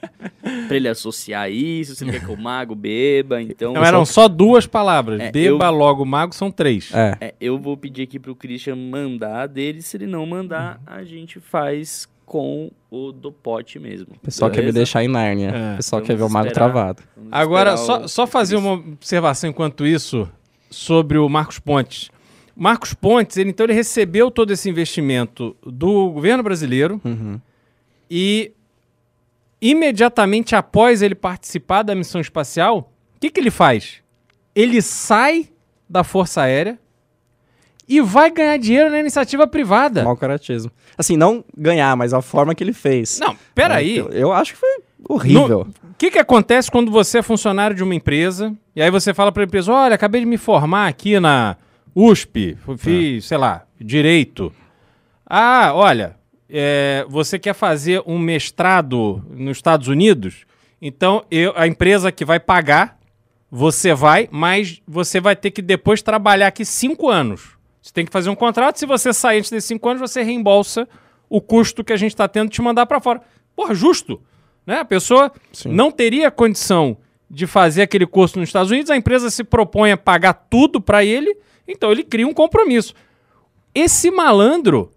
pra ele associar isso, se ele quer que o mago beba, então. Não, eram só duas palavras. É, Beba eu- logo mago são três. É. É, eu vou pedir aqui pro Christian mandar dele. Se ele não mandar, a gente faz com o do pote mesmo. O pessoal quer me Beleza? deixar em Nárnia. É. O pessoal Vamos quer ver o mago esperar. travado. Agora, só, o- só fazer uma observação enquanto isso sobre o Marcos Pontes. Marcos Pontes, ele, então, ele recebeu todo esse investimento do governo brasileiro Uhum. e imediatamente após ele participar da missão espacial, o que, que ele faz? Ele sai da Força Aérea e vai ganhar dinheiro na iniciativa privada. Mau caratismo. Assim, não ganhar, mas a forma que ele fez. Não, peraí. Eu, eu acho que foi horrível. O que, que acontece quando você é funcionário de uma empresa e aí você fala para a empresa: olha, acabei de me formar aqui na USP, fiz, sei lá, direito. Ah, olha, é, você quer fazer um mestrado nos Estados Unidos? Então eu, a empresa que vai pagar, você vai, mas você vai ter que depois trabalhar aqui cinco anos. Você tem que fazer um contrato. Se você sair antes desses cinco anos, você reembolsa o custo que a gente está tendo de te mandar para fora. Porra, justo. Né? A pessoa Sim. não teria condição de fazer aquele curso nos Estados Unidos, a empresa se propõe a pagar tudo para ele, então ele cria um compromisso. Esse malandro,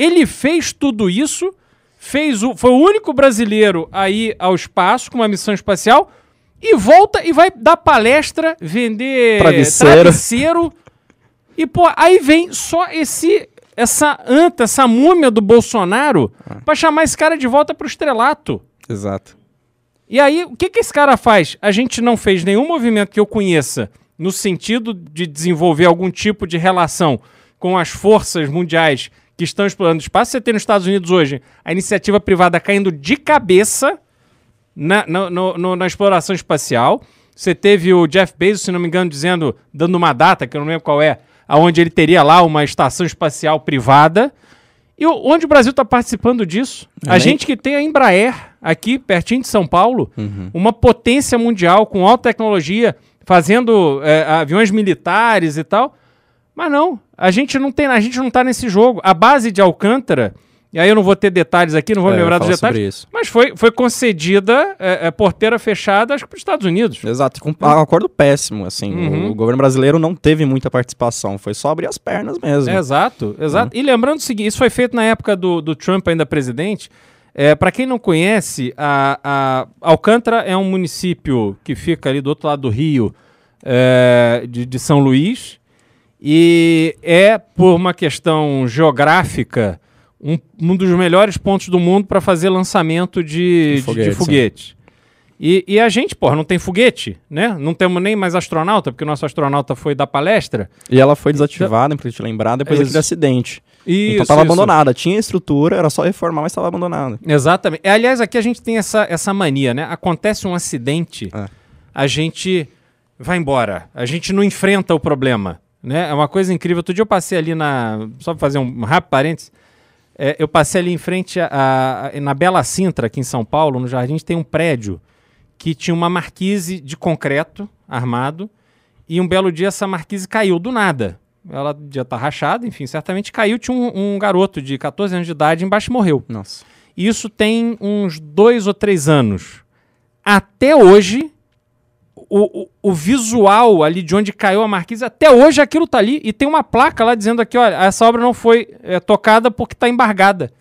ele fez tudo isso, fez o, foi o único brasileiro a ir ao espaço com uma missão espacial e volta e vai dar palestra, vender Travesseiro. travesseiro. E pô, aí vem só esse essa anta, essa múmia do Bolsonaro pra chamar esse cara de volta pro estrelato. Exato. E aí, o que, que esse cara faz? A gente não fez nenhum movimento que eu conheça no sentido de desenvolver algum tipo de relação com as forças mundiais que estão explorando o espaço. Você tem nos Estados Unidos hoje a iniciativa privada caindo de cabeça na, na, no- na exploração espacial. Você teve o Jeff Bezos, se não me engano, dizendo, dando uma data, que eu não lembro qual é, aonde ele teria lá uma estação espacial privada. E onde o Brasil está participando disso? Eu a gente que tem a Embraer aqui, pertinho de São Paulo, Uhum. uma potência mundial com alta tecnologia, fazendo é, aviões militares e tal. Mas não, a gente não tem, a gente não tá nesse jogo. A base de Alcântara, e aí eu não vou ter detalhes aqui, não vou É, lembrar dos detalhes, sobre isso. mas foi, foi concedida é, é, porteira fechada, acho que para os Estados Unidos. Exato, com um acordo péssimo, assim. Uhum. O governo brasileiro não teve muita participação, foi só abrir as pernas mesmo. Exato, exato. E lembrando o seguinte, isso foi feito na época do, do Trump ainda presidente. É, para quem não conhece, a, a Alcântara é um município que fica ali do outro lado do Rio, é, de, de São Luís, e é, por uma questão geográfica, um, um dos melhores pontos do mundo para fazer lançamento de, De de- de. E, e a gente, porra, não tem foguete, né? Não temos nem mais astronauta, porque o nosso astronauta foi dar palestra. E ela foi desativada, pra te lembrar, depois Isso. daquele acidente. Isso, então tava isso. abandonada. Tinha estrutura, era só reformar, mas tava abandonada. Exatamente. É, Aliás, aqui a gente tem essa, essa mania, né? Acontece um acidente, É. a gente vai embora. A gente não enfrenta o problema. Né? É uma coisa incrível. Outro dia eu passei ali na. Só pra fazer um rápido parênteses. É, eu passei ali em frente a, a- na Bela Sintra, aqui em São Paulo, no Jardins, tem um prédio que tinha uma marquise de concreto armado. E um belo dia essa marquise caiu do nada. Ela já tá rachada, enfim, certamente caiu. Tinha um, um garoto de 14 anos de idade embaixo e morreu. Nossa. Isso tem uns dois ou três anos. até hoje, o, o, o visual ali de onde caiu a marquise, até hoje aquilo tá ali. E tem uma placa lá dizendo aqui, olha, essa obra não foi é, tocada porque tá embargada.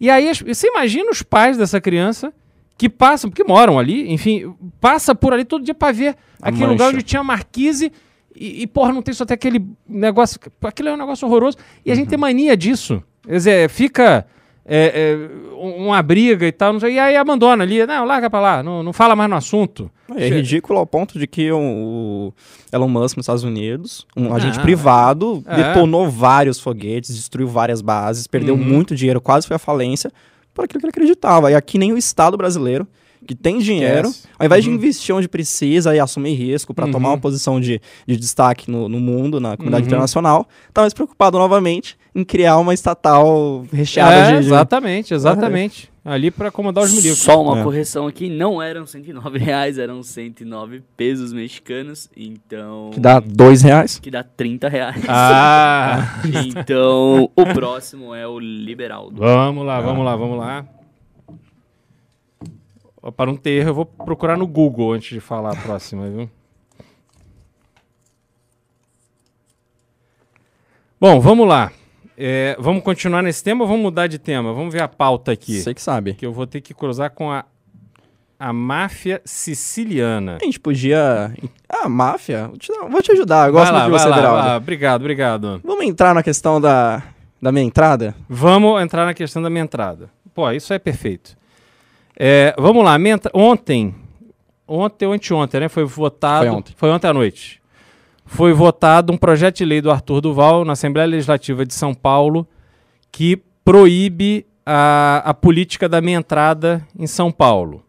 E aí, você imagina os pais dessa criança que passam, porque moram ali, enfim, passa por ali todo dia pra ver A aquele lugar mancha. onde tinha marquise e, e, porra, não tem só até aquele negócio. Aquilo é um negócio horroroso. E a gente tem mania disso. Quer dizer, fica é, é, um- uma briga e tal, não sei, e aí abandona ali. Não, larga pra lá, não, não fala mais no assunto. É ridículo ao ponto de que o, Elon Musk nos Estados Unidos, um agente Ah, privado, é. detonou vários foguetes, destruiu várias bases, perdeu Uhum. muito dinheiro, quase foi à falência, por aquilo que ele acreditava. E aqui nem o Estado brasileiro, que tem dinheiro, Esquece. ao invés Uhum. de investir onde precisa e assumir risco para Uhum. tomar uma posição de, de destaque no, no mundo, na comunidade Uhum. internacional, tá mais preocupado novamente em criar uma estatal recheada É, de, Exatamente, exatamente. Ali pra acomodar os milicos. Só uma É. correção aqui, não eram 109 reais, eram 109 pesos mexicanos, então... que dá dois reais. que dá 30 reais. Ah! Então, o próximo é o Liberaldo. Vamos lá, vamos lá, vamos lá. Para não ter erro, eu vou procurar no Google antes de falar a próxima, viu? Bom, vamos lá. É, vamos continuar nesse tema ou vamos mudar de tema? Vamos ver a pauta aqui. Você que sabe. Que eu vou ter que cruzar com a, a máfia siciliana. A gente podia. Ah, máfia? Vou te, dar- vou te ajudar. Eu gosto lá, muito de você, lá, lá. Obrigado, obrigado. Vamos entrar na questão da, da minha entrada? Vamos entrar na questão da minha entrada. Pô, isso é perfeito. É, vamos lá, minha entra- ontem, ontem ou anteontem, né? Foi votado. Foi ontem. Foi ontem à noite. Foi votado um projeto de lei do Arthur Duval na Assembleia Legislativa de São Paulo que proíbe a, a política da minha entrada em São Paulo.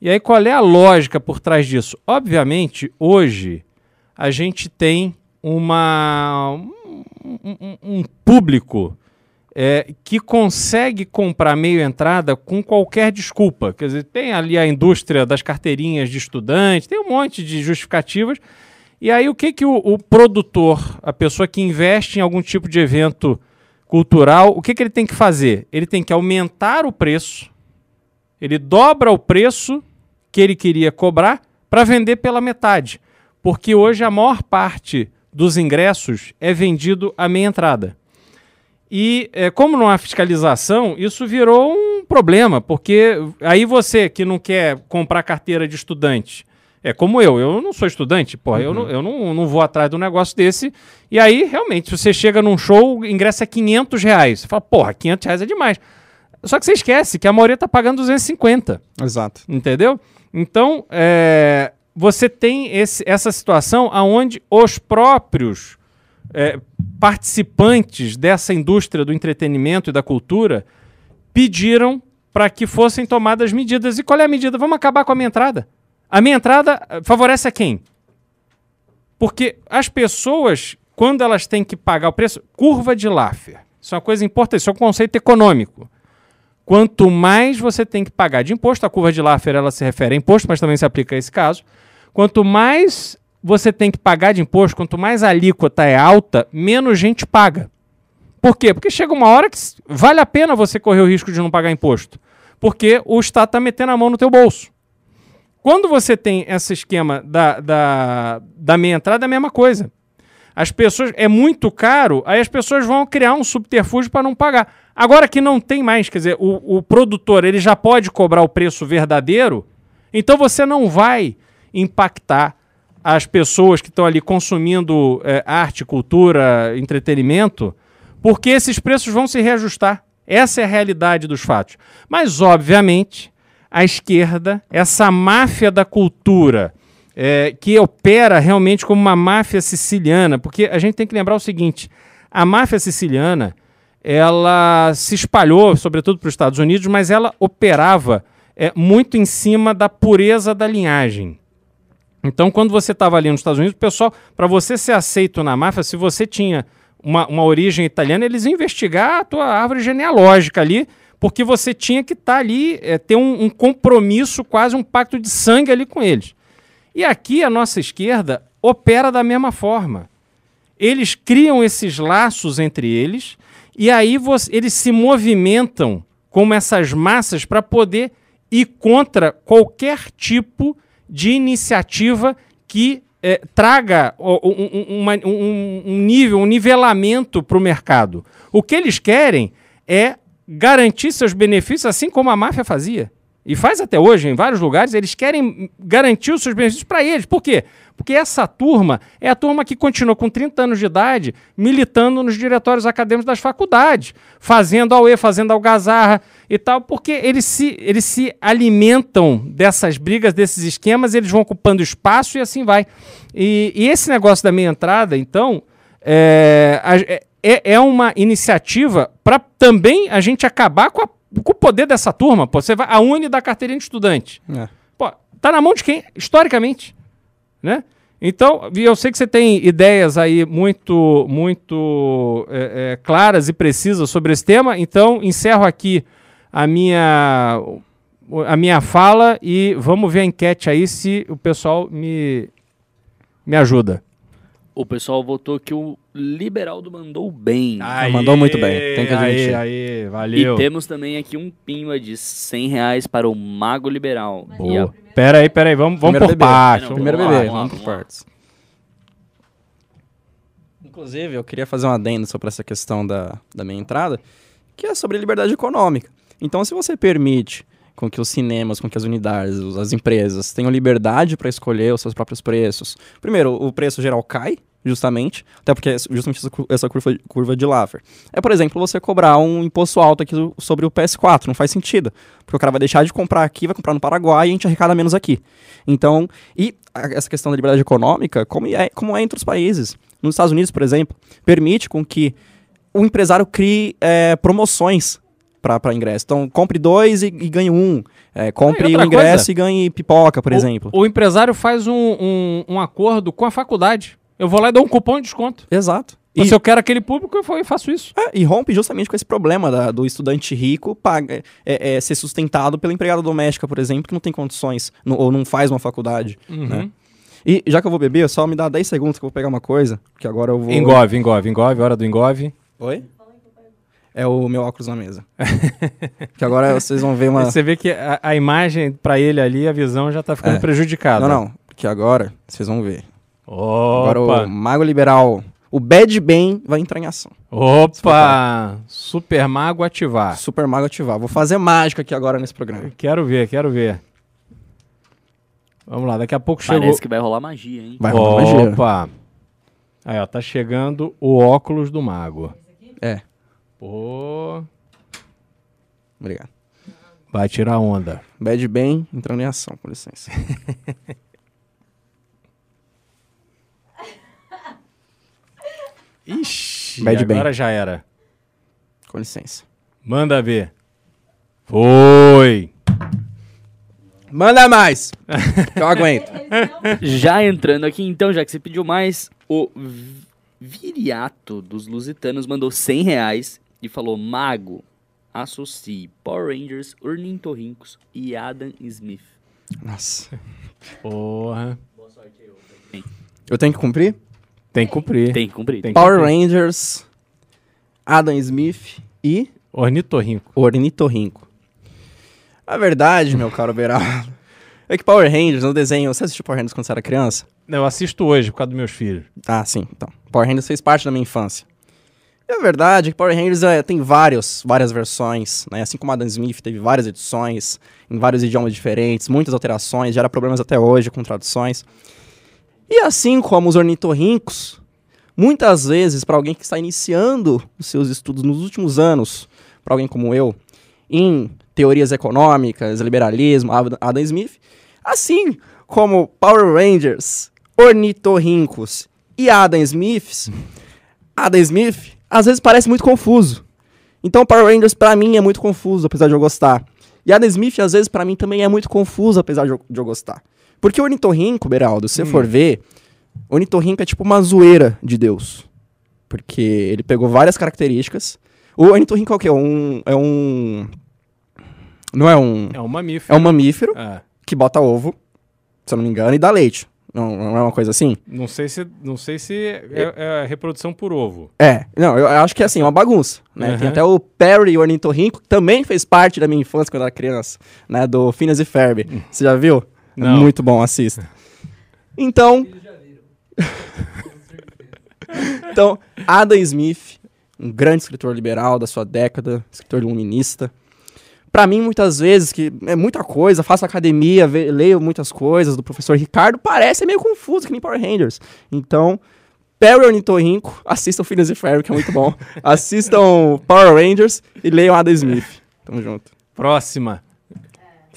E aí, qual é a lógica por trás disso? Obviamente, hoje a gente tem uma, um, um- um público é, que consegue comprar meio entrada com qualquer desculpa. Quer dizer, tem ali a indústria das carteirinhas de estudante, tem um monte de justificativas. E aí, o que, que o, o produtor, a pessoa que investe em algum tipo de evento cultural, o que, que ele tem que fazer? Ele tem que aumentar o preço, ele dobra o preço que ele queria cobrar para vender pela metade. Porque hoje a maior parte dos ingressos é vendido à meia entrada. E eh, como não há fiscalização, isso virou um problema, porque aí você que não quer comprar carteira de estudante, é como eu, eu não sou estudante, porra, eu, não, eu não, não vou atrás de um negócio desse. E aí, realmente, se você chega num show, o ingresso é 500 reais. Você fala, porra, 500 reais é demais. Só que você esquece que a maioria tá pagando 250. Exato. Entendeu? Então, é, você tem esse- essa situação onde os próprios é, participantes dessa indústria do entretenimento e da cultura pediram para que fossem tomadas medidas. E qual é a medida? Vamos acabar com a minha entrada. A minha entrada eh, favorece a quem? Porque as pessoas, quando elas têm que pagar o preço, curva de Laffer. Isso é uma coisa importante, isso é um conceito econômico. Quanto mais você tem que pagar de imposto, a curva de Laffer ela se refere a imposto, mas também se aplica a esse caso. Quanto mais você tem que pagar de imposto, quanto mais a alíquota é alta, menos gente paga. Por quê? Porque chega uma hora que vale a pena você correr o risco de não pagar imposto. Porque o Estado está metendo a mão no teu bolso. Quando você tem esse esquema da, da, da meia entrada, é a mesma coisa. As pessoas. É muito caro, aí as pessoas vão criar um subterfúgio para não pagar. Agora que não tem mais, quer dizer, o, o produtor ele já pode cobrar o preço verdadeiro, então você não vai impactar as pessoas que estão ali consumindo eh, arte, cultura, entretenimento, porque esses preços vão se reajustar. Essa é a realidade dos fatos. Mas, obviamente, a esquerda, essa máfia da cultura, é, que opera realmente como uma máfia siciliana, porque a gente tem que lembrar o seguinte: a máfia siciliana ela se espalhou, sobretudo para os Estados Unidos, mas ela operava é, muito em cima da pureza da linhagem. Então, quando você estava ali nos Estados Unidos, o pessoal, para você ser aceito na máfia, se você tinha uma, uma origem italiana, eles iam investigar a tua árvore genealógica ali, porque você tinha que estar ali, é, ter um, um compromisso, quase um pacto de sangue ali com eles. E aqui a nossa esquerda opera da mesma forma. Eles criam esses laços entre eles e aí você- eles se movimentam como essas massas para poder e contra qualquer tipo de iniciativa que eh, traga um, um- um- um nível, um nivelamento para o mercado. O que eles querem é garantir seus benefícios, assim como a máfia fazia. E faz até hoje, em vários lugares, eles querem garantir os seus benefícios para eles. Por quê? Porque essa turma é a turma que continua com 30 anos de idade militando nos diretórios acadêmicos das faculdades, fazendo AUE, fazendo algazarra e tal, porque eles se, eles se alimentam dessas brigas, desses esquemas, eles vão ocupando espaço e assim vai. E, e esse negócio da minha entrada, então, é, é, é uma iniciativa para também a gente acabar com, a- com o poder dessa turma. Pô, você vai, a Uni da carteirinha de estudante. É. Pô, tá na mão de quem? Historicamente, né? Então, eu sei que você tem ideias aí muito, muito é, é, claras e precisas sobre esse tema. Então, encerro aqui a minha, a minha fala e vamos ver a enquete aí se o pessoal me, me ajuda. O pessoal votou que o Liberaldo mandou bem. mandou muito bem, tem que admitir. Aí, aí, E valeu. temos também aqui um pimba de 100 reais para o Mago Liberal. Boa. a- Pera aí, pera aí, vamos, vamos Primeiro por partes. Vamos Primeiro bebê, vamos por partes. Inclusive, eu queria fazer um adendo sobre essa questão da, da minha entrada, que é sobre liberdade econômica. Então, se você permite com que os cinemas, com que as unidades, as empresas tenham liberdade para escolher os seus próprios preços. Primeiro, o preço geral cai, justamente, até porque é justamente essa, cu- essa curva, curva de Laffer. É, por exemplo, você cobrar um imposto alto aqui sobre o PS4, não faz sentido, porque o cara vai deixar de comprar aqui, vai comprar no Paraguai e a gente arrecada menos aqui. Então, e a- essa questão da liberdade econômica, como é, como é entre os países. Nos Estados Unidos, por exemplo, permite com que o empresário crie é, promoções para ingresso. Então, compre dois e, e ganhe um. É, compre outra um ingresso coisa, e ganhe pipoca, por O- exemplo. O, empresário faz um, um, um acordo com a faculdade. Eu vou lá e dou um cupom de desconto. Exato. E E, se eu quero aquele público, eu faço isso. é, e rompe justamente com esse problema da- do estudante rico paga, é, é, ser sustentado pela empregada doméstica, por exemplo, que não tem condições não- ou não faz uma faculdade. Uhum. Né? E já que eu vou beber, só me dá 10 segundos que eu vou pegar uma coisa, que agora eu vou... Engove, engove, engove, hora do engove. Oi? É o meu óculos na mesa. que agora vocês vão ver uma... Você vê que a, a imagem pra ele ali, a visão já tá ficando É. prejudicada. Não, não, porque agora vocês vão ver. Agora Opa, o Mago Liberal, o Bad Ben vai entrar em ação. opa, super mago ativar. Super Mago ativar. Vou fazer mágica aqui agora nesse programa. Quero ver, quero ver. Vamos lá, daqui a pouco chegou. Parece que vai rolar magia, hein? Vai rolar magia. Opa. Aí, ó, tá chegando o óculos do mago. Pô, obrigado. vai tirar onda. Bad Ben entrando em ação, com licença. Ixi, Bad agora bem. já era. Com licença. Manda ver. Foi. Manda mais! que eu aguento. Já entrando aqui, então, já que você pediu mais, o Vi- Viriato dos Lusitanos mandou 100 reais e falou: Mago, associe Power Rangers, Ornitorrincos e Adam Smith. Nossa. Porra. Eu tenho que cumprir? Tem que cumprir. Tem que cumprir. Tem que Power cumprir. Rangers, Adam Smith e Ornitorrinco. Ornitorrinco. A verdade, meu caro Beraldo, é que Power Rangers, no desenho... Você assistiu Power Rangers quando você era criança? Eu assisto hoje por causa dos meus filhos. Ah, sim. Então, Power Rangers fez parte da minha infância. A verdade é que Power Rangers é, tem vários, várias versões, né? Assim como Adam Smith teve várias edições, em vários idiomas diferentes, muitas alterações, gera problemas até hoje com traduções. E assim como os ornitorrincos, muitas vezes, para alguém que está iniciando os seus estudos nos últimos anos, para alguém como eu, em teorias econômicas, liberalismo, Ad- Adam Smith, assim como Power Rangers, ornitorrincos e Adam Smiths, Adam Smith às vezes parece muito confuso. Então Power Rangers pra mim é muito confuso, apesar de eu gostar. E Adam Smith às vezes pra mim também é muito confuso, apesar de eu, de eu gostar. Porque o ornitorrinco, Beraldo, se você for ver, o ornitorrinco é tipo uma zoeira de Deus. Porque ele pegou várias características. O ornitorrinco é o quê? Um, é um... Não é um... É um mamífero. É um mamífero É. que bota ovo, se eu não me engano, e dá leite. Não, não é uma coisa assim? Não sei se, não sei se é, é reprodução por ovo. É, não, eu acho que é assim, uma bagunça, né? Tem Uhum. até o Perry, o ornitorrinco, que também fez parte da minha infância quando eu era criança, né? Do Phineas e Ferb. Você já viu? É Não. Muito bom, assista. Então... então, Adam Smith, um grande escritor liberal da sua década, escritor iluminista. Pra mim, muitas vezes, que é muita coisa, faço academia, ve- leio muitas coisas do professor Ricardo, parece meio confuso, que nem Power Rangers. Então, Perry Ornitorrinco, assistam Phineas e Ferb, que é muito bom. assistam Power Rangers e leiam Adam Smith. Tamo junto. Próxima.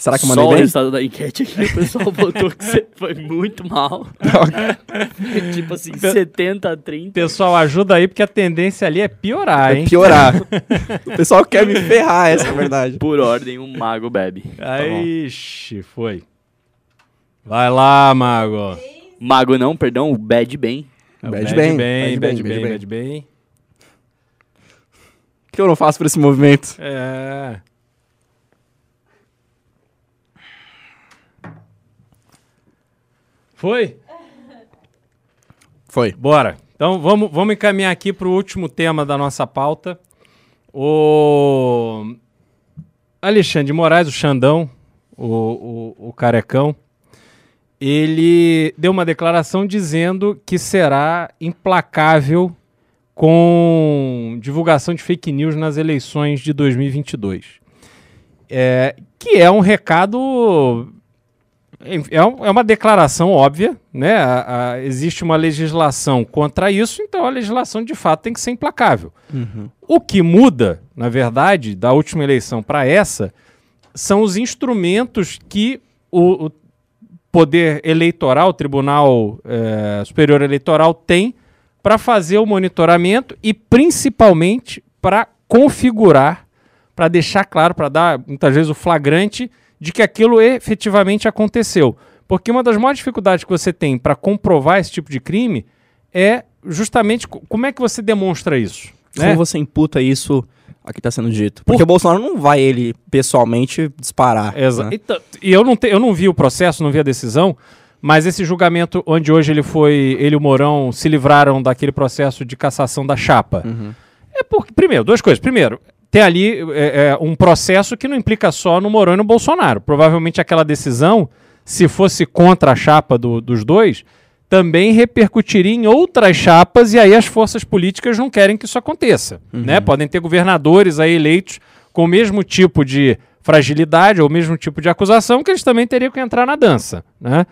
Será que eu Só mandei o bem? resultado da enquete aqui, o pessoal votou que você foi muito mal. tipo assim, 70 a 30. Pessoal, ajuda aí, porque a tendência ali é piorar, hein? É piorar. o pessoal quer me ferrar, essa é a verdade. Por ordem, um mago bebe. Aí, ixi, foi. Vai lá, Mago. Mago não, perdão, o bad bem. É o Bad bad bem, bem, bad bem, bad bem. O que eu não faço por esse movimento? É. Foi? Foi. Bora. Então vamos, vamos encaminhar aqui para o último tema da nossa pauta. O Alexandre Moraes, o Xandão, o, o, o carecão, ele deu uma declaração dizendo que será implacável com divulgação de fake news nas eleições de 2022. É, que é um recado é, é uma declaração óbvia, né? A- a- existe uma legislação contra isso, então a legislação de fato tem que ser implacável. O que muda, na verdade, da última eleição para essa, são os instrumentos que o, o Poder Eleitoral, o Tribunal eh, Superior Eleitoral, tem para fazer o monitoramento e principalmente para configurar, para deixar claro, para dar muitas vezes o flagrante de que aquilo efetivamente aconteceu. Porque uma das maiores dificuldades que você tem para comprovar esse tipo de crime é justamente co- como é que você demonstra isso. né? Como você imputa isso a que tá sendo dito? Porque o Bolsonaro não vai ele pessoalmente disparar. Exa- né? Então, e eu não, te- eu não vi o processo, não vi a decisão, mas esse julgamento onde hoje ele foi, ele e o Mourão se livraram daquele processo de cassação da chapa. É porque, primeiro, duas coisas. Primeiro, tem ali é, é, um processo que não implica só no Mourão e no Bolsonaro. Provavelmente aquela decisão, se fosse contra a chapa do- dos dois, também repercutiria em outras chapas e aí as forças políticas não querem que isso aconteça. Né? Podem ter governadores aí eleitos com o mesmo tipo de fragilidade ou o mesmo tipo de acusação que eles também teriam que entrar na dança. Né?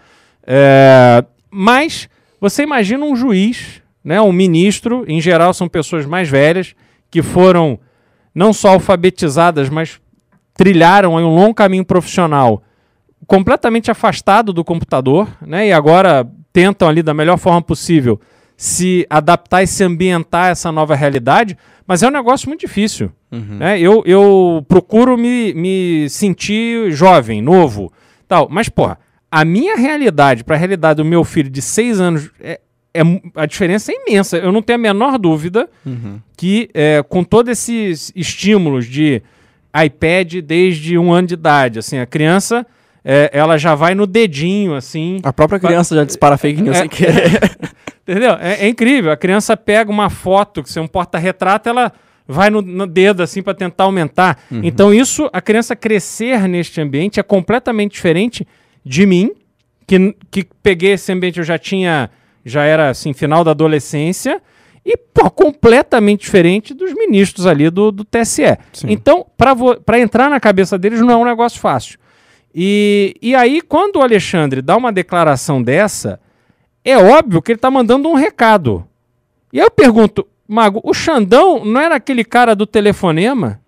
É, mas você imagina um juiz, né, um ministro, em geral são pessoas mais velhas, que foram não só alfabetizadas, mas trilharam um longo caminho profissional completamente afastado do computador, né? E agora tentam ali da melhor forma possível se adaptar e se ambientar a essa nova realidade, mas é um negócio muito difícil. Né? Eu, eu procuro me, me sentir jovem, novo, tal. Mas, porra, a minha realidade para a realidade do meu filho de seis anos é, é a diferença é imensa. Eu não tenho a menor dúvida que é, com todos esses estímulos de iPad desde um ano de idade, assim, a criança é, ela já vai no dedinho, assim. A própria criança já dispara fake news É, sem querer. Entendeu? É, é incrível. A criança pega uma foto, que é um porta-retrato, ela vai no, no dedo assim para tentar aumentar. Então isso, a criança crescer neste ambiente é completamente diferente de mim, que, que peguei esse ambiente eu já tinha, já era assim final da adolescência e pô, completamente diferente dos ministros ali do, do TSE. Então, para entrar na cabeça deles não é um negócio fácil. E, e aí, quando o Alexandre dá uma declaração dessa, é óbvio que ele está mandando um recado. E aí eu pergunto, Mago, o Xandão não era aquele cara do telefonema?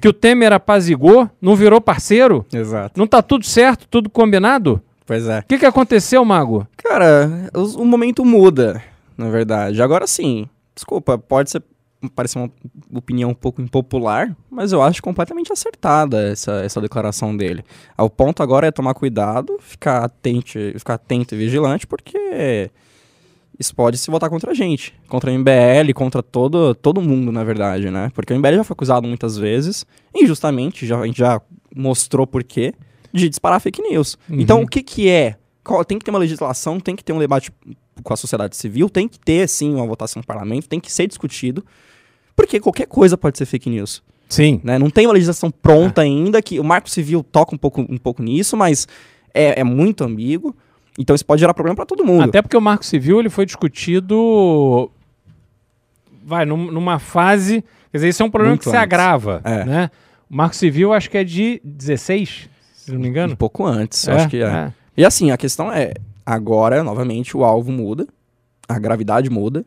Que o Temer apazigou, não virou parceiro? Exato. Não tá tudo certo, tudo combinado? Pois é. O que, que aconteceu, Mago? Cara, os- o momento muda, na verdade. Agora sim, desculpa, pode ser parecer uma opinião um pouco impopular, mas eu acho completamente acertada essa, essa declaração dele. O ponto agora é tomar cuidado, ficar atento, ficar atento e vigilante, porque isso pode se voltar contra a gente, contra a MBL, contra todo, todo mundo, na verdade, né? Porque o MBL já foi acusado muitas vezes, injustamente, já, a gente já mostrou por quê, de disparar fake news. Então, o que que é tem que ter uma legislação, tem que ter um debate com a sociedade civil, tem que ter, sim, uma votação no parlamento, tem que ser discutido, porque qualquer coisa pode ser fake news. Sim. né? Não tem uma legislação pronta ainda, que o marco civil toca um pouco, um pouco nisso, mas é, é muito ambíguo. Então isso pode gerar problema para todo mundo. Até porque o Marco Civil ele foi discutido. Vai, num- numa fase. Quer dizer, isso é um problema Muito que se antes. agrava. É. Né? O Marco Civil acho que é de 16, se não me engano. Um pouco antes, eu acho que é. é. E assim, a questão é, agora, novamente, o alvo muda, a gravidade muda,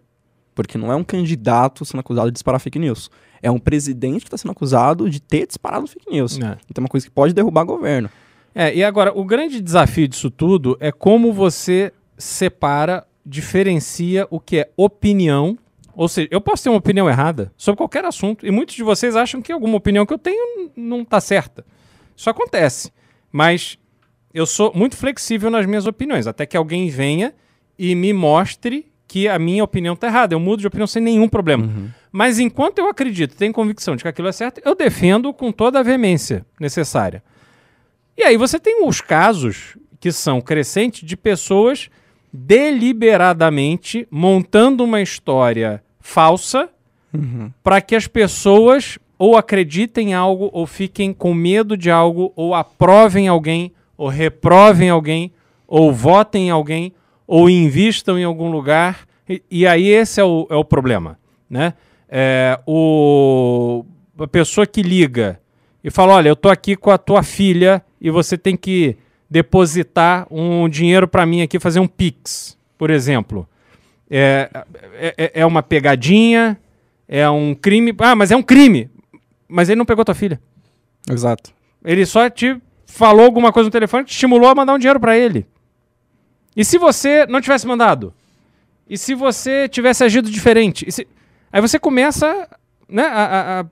porque não é um candidato sendo acusado de disparar fake news. É um presidente que está sendo acusado de ter disparado fake news. É. Então é uma coisa que pode derrubar governo. É, e agora, o grande desafio disso tudo é como você separa, diferencia o que é opinião. Ou seja, eu posso ter uma opinião errada sobre qualquer assunto, e muitos de vocês acham que alguma opinião que eu tenho não está certa. Isso acontece. Mas eu sou muito flexível nas minhas opiniões, até que alguém venha e me mostre que a minha opinião está errada. Eu mudo de opinião sem nenhum problema. Mas enquanto eu acredito, tenho convicção de que aquilo é certo, eu defendo com toda a veemência necessária. E aí você tem os casos que são crescentes de pessoas deliberadamente montando uma história falsa para que as pessoas ou acreditem em algo, ou fiquem com medo de algo, ou aprovem alguém, ou reprovem alguém, ou votem em alguém, ou invistam em algum lugar. E, e aí esse é o, é o problema. Né? É, o, a pessoa que liga e fala: Olha, eu tô aqui com a tua filha e você tem que depositar um dinheiro para mim aqui, fazer um Pix, por exemplo. É, é, é uma pegadinha, é um crime. Ah, mas é um crime. Mas ele não pegou tua filha. Exato. Ele só te falou alguma coisa no telefone, te estimulou a mandar um dinheiro para ele. E se você não tivesse mandado? E se você tivesse agido diferente? Se- Aí você começa né, a, a- a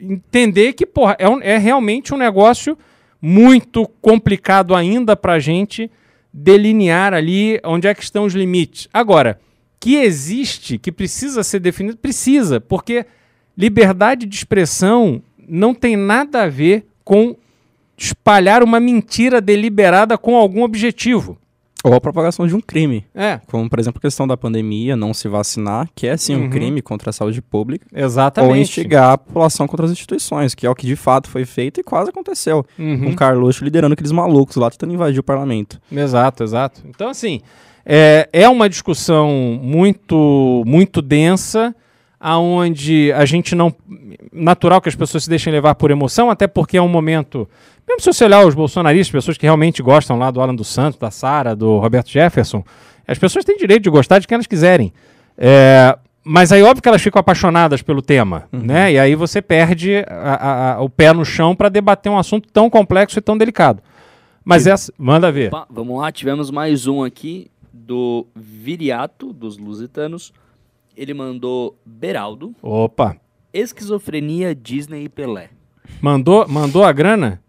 entender que porra, é, um- é realmente um negócio muito complicado ainda pra gente delinear ali onde é que estão os limites. Agora, que existe, que precisa ser definido, precisa, porque liberdade de expressão não tem nada a ver com espalhar uma mentira deliberada com algum objetivo. Ou a propagação de um crime. É, Como, por exemplo, a questão da pandemia, não se vacinar, que é sim um Uhum. crime contra a saúde pública. exatamente. Ou instigar a população contra as instituições, que é o que de fato foi feito e quase aconteceu. Uhum. Com o Carluxo liderando aqueles malucos lá tentando invadir o parlamento. Exato, exato. Então, assim, é, é uma discussão muito, muito densa, aonde a gente não. Natural que as pessoas se deixem levar por emoção, até porque é um momento. Mesmo se você olhar os bolsonaristas, pessoas que realmente gostam lá do Alan dos Santos, da Sara, do Roberto Jefferson, as pessoas têm direito de gostar de quem elas quiserem. É, mas aí, óbvio que elas ficam apaixonadas pelo tema, né? E aí você perde a- a- a- o pé no chão para debater um assunto tão complexo e tão delicado. Mas essa. Manda ver. Opa, vamos lá, tivemos mais um aqui do Viriato, dos Lusitanos. Ele mandou Beraldo, Opa. esquizofrenia, Disney e Pelé. Mandou, mandou a grana?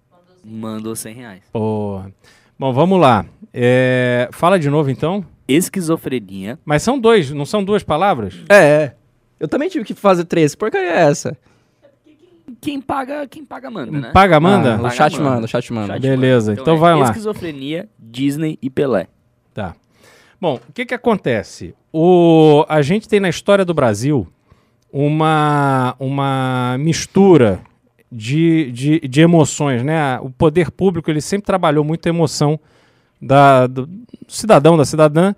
Mandou 100 reais. Porra. Bom, vamos lá. É, fala de novo então. Esquizofrenia, Mas são dois, não são duas palavras? É. Eu também tive que fazer três. Que porcaria é essa? quem paga, quem paga manda, né? Paga, manda? Ah, o Paga, chat manda. manda, o chat manda. Chat Beleza, manda. então é vai lá. Esquizofrenia, Disney e Pelé. Tá. Bom, o que que acontece? O, a gente tem na história do Brasil uma, uma mistura de, de, de emoções, né? O poder público ele sempre trabalhou muito a emoção da, do cidadão, da cidadã,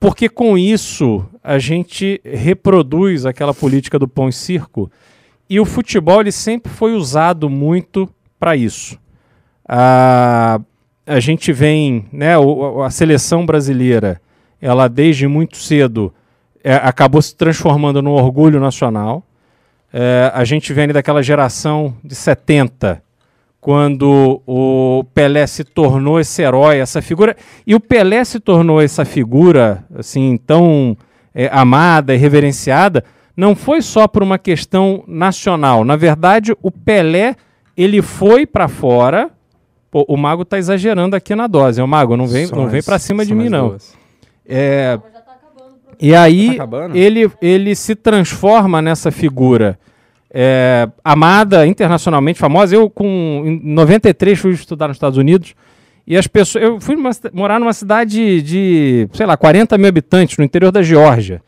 porque com isso a gente reproduz aquela política do pão e circo e o futebol ele sempre foi usado muito para isso. A, a gente vem, né, a seleção brasileira, ela desde muito cedo é, acabou se transformando no orgulho nacional. É, a gente vem daquela geração de 70, quando o Pelé se tornou esse herói, essa figura. E o Pelé se tornou essa figura assim tão é, amada e reverenciada, não foi só por uma questão nacional. Na verdade, o Pelé ele foi para fora. Pô, o Mago tá exagerando aqui na dose. O Mago não vem, São não vem para cima de mim não. É, tá e aí Tá ele, ele se transforma nessa figura é, amada, internacionalmente famosa. Eu, com, em 93, fui estudar nos Estados Unidos E as pessoas. Eu fui numa morar numa cidade de, sei lá, 40 mil habitantes, no interior da Geórgia.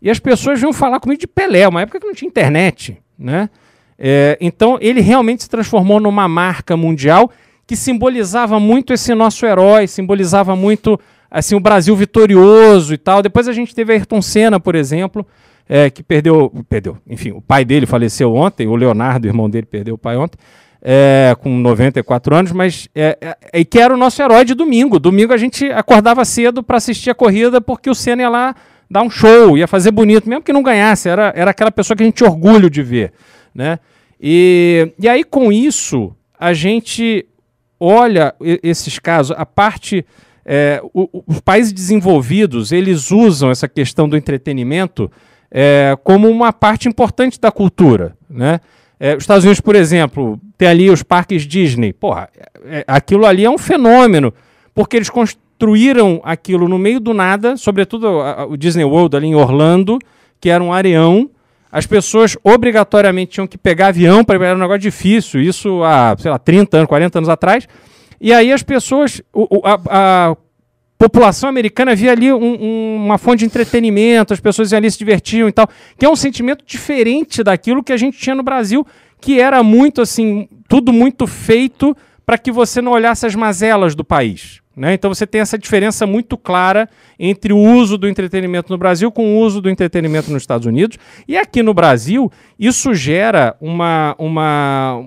E as pessoas vinham falar comigo de Pelé, uma época que não tinha internet, né? É, então ele realmente se transformou numa marca mundial que simbolizava muito esse nosso herói, simbolizava muito assim o Brasil vitorioso e tal. Depois a gente teve Ayrton Senna, por exemplo, é, que perdeu, perdeu, enfim, o pai dele faleceu ontem, o Leonardo, irmão dele, perdeu o pai ontem, é, com 94 anos, mas é, é, e que era o nosso herói de domingo. Domingo a gente acordava cedo para assistir a corrida porque o Senna ia lá dar um show, ia fazer bonito, mesmo que não ganhasse, era, era aquela pessoa que a gente tinha orgulho de ver, né? E, e aí com isso a gente olha esses casos, a parte é, o- os países desenvolvidos eles usam essa questão do entretenimento é, como uma parte importante da cultura, né? É, os Estados Unidos, por exemplo, tem ali os parques Disney. Porra, é- aquilo ali é um fenômeno, porque eles construíram aquilo no meio do nada, sobretudo a- a- o Disney World ali em Orlando, que era um areão. As pessoas obrigatoriamente tinham que pegar avião para era um negócio difícil, isso há, sei lá, 30 anos, 40 anos atrás. E aí as pessoas, o- o- a, a população americana via ali um- um- uma fonte de entretenimento, as pessoas iam ali se divertiam e tal, que é um sentimento diferente daquilo que a gente tinha no Brasil, que era muito assim, tudo muito feito para que você não olhasse as mazelas do país. Né? Então você tem essa diferença muito clara entre o uso do entretenimento no Brasil com o uso do entretenimento nos Estados Unidos. E aqui no Brasil, isso gera uma. uma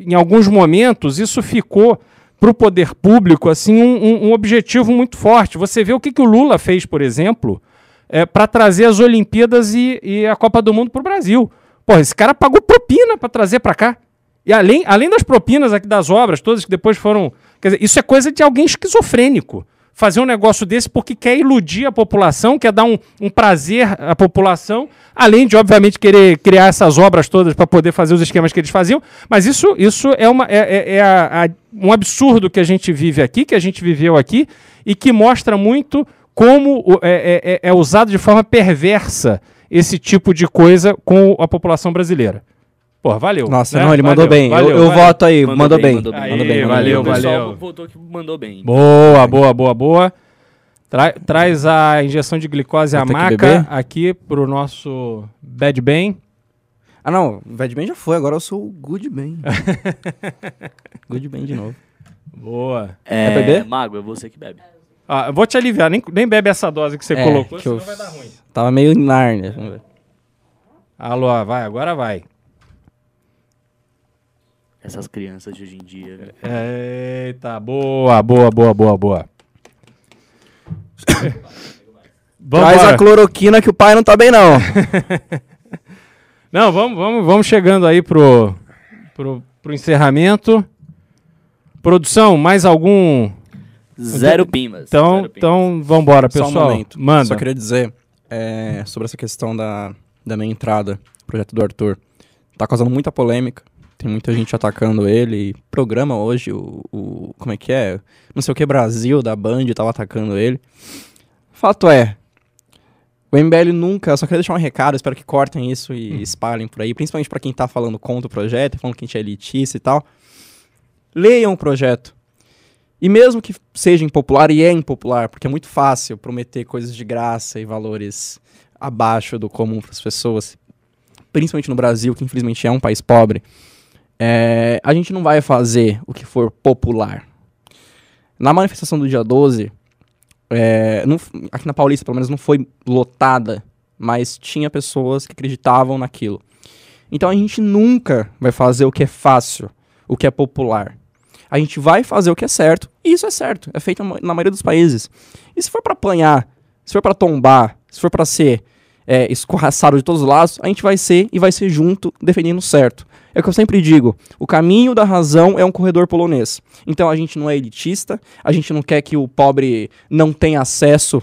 em alguns momentos, isso ficou para o poder público assim um, um- objetivo muito forte. Você vê o que, que o Lula fez, por exemplo, para trazer as Olimpíadas e, e a Copa do Mundo para o Brasil. Porra, esse cara pagou propina para trazer para cá. E além, além das propinas aqui das obras, todas que depois foram. Quer dizer, isso é coisa de alguém esquizofrênico. Fazer um negócio desse porque quer iludir a população, quer dar um, um prazer à população, além de, obviamente, querer criar essas obras todas para poder fazer os esquemas que eles faziam. Mas isso, isso é, uma, é, é- é a- a- um absurdo que a gente vive aqui, que a gente viveu aqui, e que mostra muito como é, é- é- é usado de forma perversa esse tipo de coisa com a população brasileira. Porra, valeu. Nossa, né? não, ele mandou Valeu, bem. valeu, eu eu valeu. voto aí, mandou, bem. mandou bem. Mandou bem, Aí, mandou valeu, bem. o pessoal valeu. votou que mandou bem. Boa, boa, boa, boa. Tra- traz a injeção de glicose Vou amaca beber? aqui pro nosso Bad Ben. Ah, não, o Bad Ben já foi, agora eu sou o Good Ben. good Ben de novo. Boa. É, beber? Mago, é você que bebe. Ah, eu vou te aliviar, nem, nem bebe essa dose que você É, colocou, que senão eu- vai dar ruim. Tava meio ver. Alô, vai, agora vai. Essas crianças de hoje em dia. Eita, boa, boa, boa, boa, boa. Traz Vambora. a cloroquina que o pai não tá bem, não. Não, vamos, vamos, vamos chegando aí pro, pro, pro encerramento. Produção, mais algum? Zero pimas. Então, zero pimas. então vambora, Só um pessoal. momento. Manda. Só queria dizer é, sobre essa questão da, da minha entrada, projeto do Arthur. Tá causando muita polêmica. Tem muita gente atacando ele. Programa hoje, o, o- Como é que é? Não sei o que, Brasil, da Band, tava atacando ele. Fato é. O MBL nunca. Só queria deixar um recado, espero que cortem isso e espalhem por aí. Principalmente pra quem tá falando contra o projeto, falando que a gente é elitista e tal. Leiam o projeto. E mesmo que seja impopular, e é impopular, porque é muito fácil prometer coisas de graça e valores abaixo do comum para as pessoas, principalmente no Brasil, que infelizmente é um país pobre, é, a gente não vai fazer o que for popular. Na manifestação do dia 12, é, não aqui na Paulista, pelo menos, não foi lotada, mas tinha pessoas que acreditavam naquilo. Então a gente nunca vai fazer o que é fácil, o que é popular. A gente vai fazer o que é certo, e isso é certo, é feito na ma- na maioria dos países. E se for pra apanhar, se for pra tombar, se for pra ser é, escorraçado de todos os lados, a gente vai ser e vai ser junto defendendo o certo. É o que eu sempre digo: o caminho da razão é um corredor polonês. Então a gente não é elitista, a gente não quer que o pobre não tenha acesso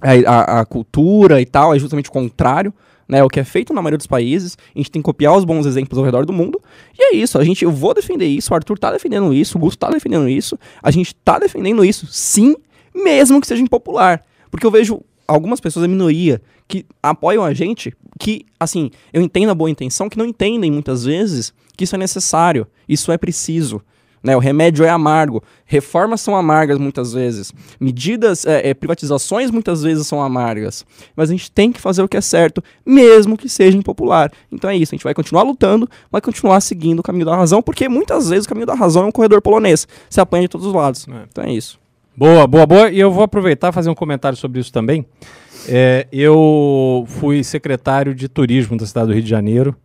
à, à- à cultura e tal, é justamente o contrário. Né, o que é feito na maioria dos países, a gente tem que copiar os bons exemplos ao redor do mundo, e é isso, a gente, eu vou defender isso, o Arthur tá defendendo isso, o Gusto tá defendendo isso, a gente tá defendendo isso, sim, mesmo que seja impopular. Porque eu vejo algumas pessoas, a minoria, que apoiam a gente, que, assim, eu entendo a boa intenção, que não entendem muitas vezes que isso é necessário, isso é preciso. Né? O remédio é amargo, reformas são amargas muitas vezes, medidas, é, é, privatizações muitas vezes são amargas, mas a gente tem que fazer o que é certo, mesmo que seja impopular. Então é isso, a gente vai continuar lutando, vai continuar seguindo o caminho da razão, porque muitas vezes o caminho da razão é um corredor polonês, se apanha de todos os lados. É. Então é isso. Boa, boa, boa. E eu vou aproveitar e fazer um comentário sobre isso também. É, eu fui secretário de turismo da cidade do Rio de Janeiro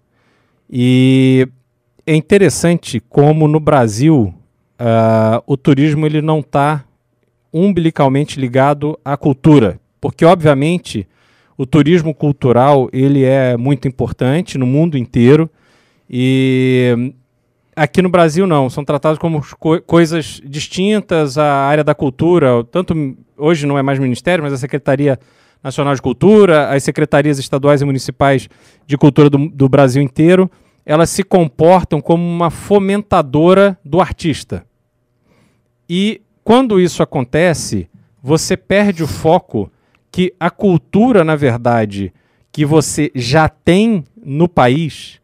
e é interessante como no Brasil ah, o turismo ele não está umbilicalmente ligado à cultura, porque obviamente o turismo cultural ele é muito importante no mundo inteiro e aqui no Brasil não, são tratados como co- coisas distintas à área da cultura, tanto hoje não é mais ministério, mas a Secretaria Nacional de Cultura, as secretarias estaduais e municipais de cultura do, do Brasil inteiro, elas se comportam como uma fomentadora do artista. E quando isso acontece, você perde o foco que a cultura, na verdade, que você já tem no país,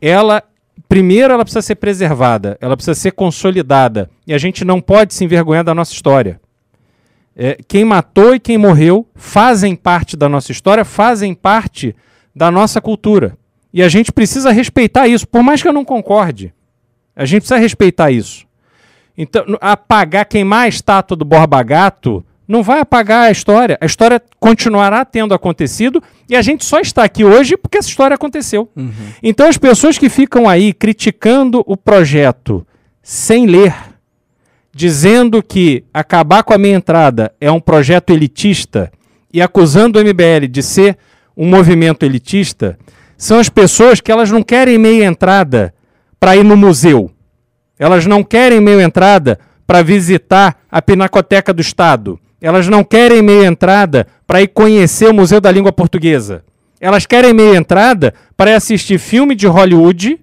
ela primeiro ela precisa ser preservada, ela precisa ser consolidada. E a gente não pode se envergonhar da nossa história. É, quem matou e quem morreu fazem parte da nossa história, fazem parte da nossa cultura. E a gente precisa respeitar isso, por mais que eu não concorde. A gente precisa respeitar isso. Então, apagar, queimar a estátua do Borba Gato não vai apagar a história. A história continuará tendo acontecido e a gente só está aqui hoje porque essa história aconteceu. Então, as pessoas que ficam aí criticando o projeto sem ler, dizendo que acabar com a meia entrada é um projeto elitista e acusando o MBL de ser um movimento elitista, são as pessoas que elas não querem meia entrada para ir no museu. Elas não querem meia entrada para visitar a Pinacoteca do Estado. Elas não querem meia entrada para ir conhecer o Museu da Língua Portuguesa. Elas querem meia entrada para ir assistir filme de Hollywood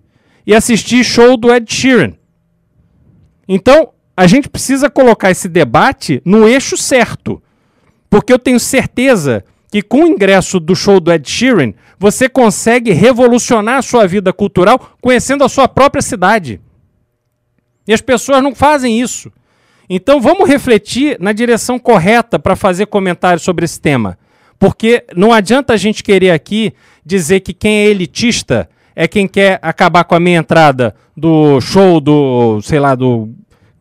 e assistir show do Ed Sheeran. Então, a gente precisa colocar esse debate no eixo certo. Porque eu tenho certeza que com o ingresso do show do Ed Sheeran, você consegue revolucionar a sua vida cultural conhecendo a sua própria cidade. E as pessoas não fazem isso. Então vamos refletir na direção correta para fazer comentários sobre esse tema. Porque não adianta a gente querer aqui dizer que quem é elitista é quem quer acabar com a minha entrada do show do, sei lá, do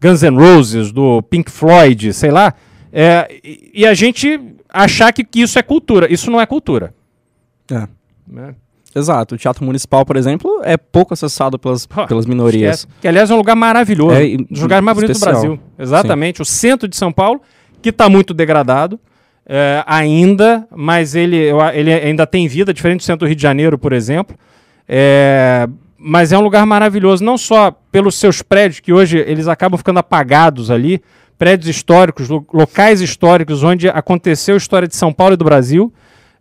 Guns N' Roses, do Pink Floyd, sei lá, é, e, e a gente achar que, que isso é cultura. Isso não é cultura. É. né? Exato. O Teatro Municipal, por exemplo, é pouco acessado pelas, Pô, pelas minorias. Esquece. Que, aliás, é um lugar maravilhoso. É, um dos lugares mais bonitos do. Brasil. Exatamente. O centro de São Paulo, que está muito degradado é, ainda, mas ele, ele ainda tem vida, diferente do centro do Rio de Janeiro, por exemplo. É, mas é um lugar maravilhoso, não só pelos seus prédios, que hoje eles acabam ficando apagados ali, prédios históricos, lo- locais históricos onde aconteceu a história de São Paulo e do Brasil.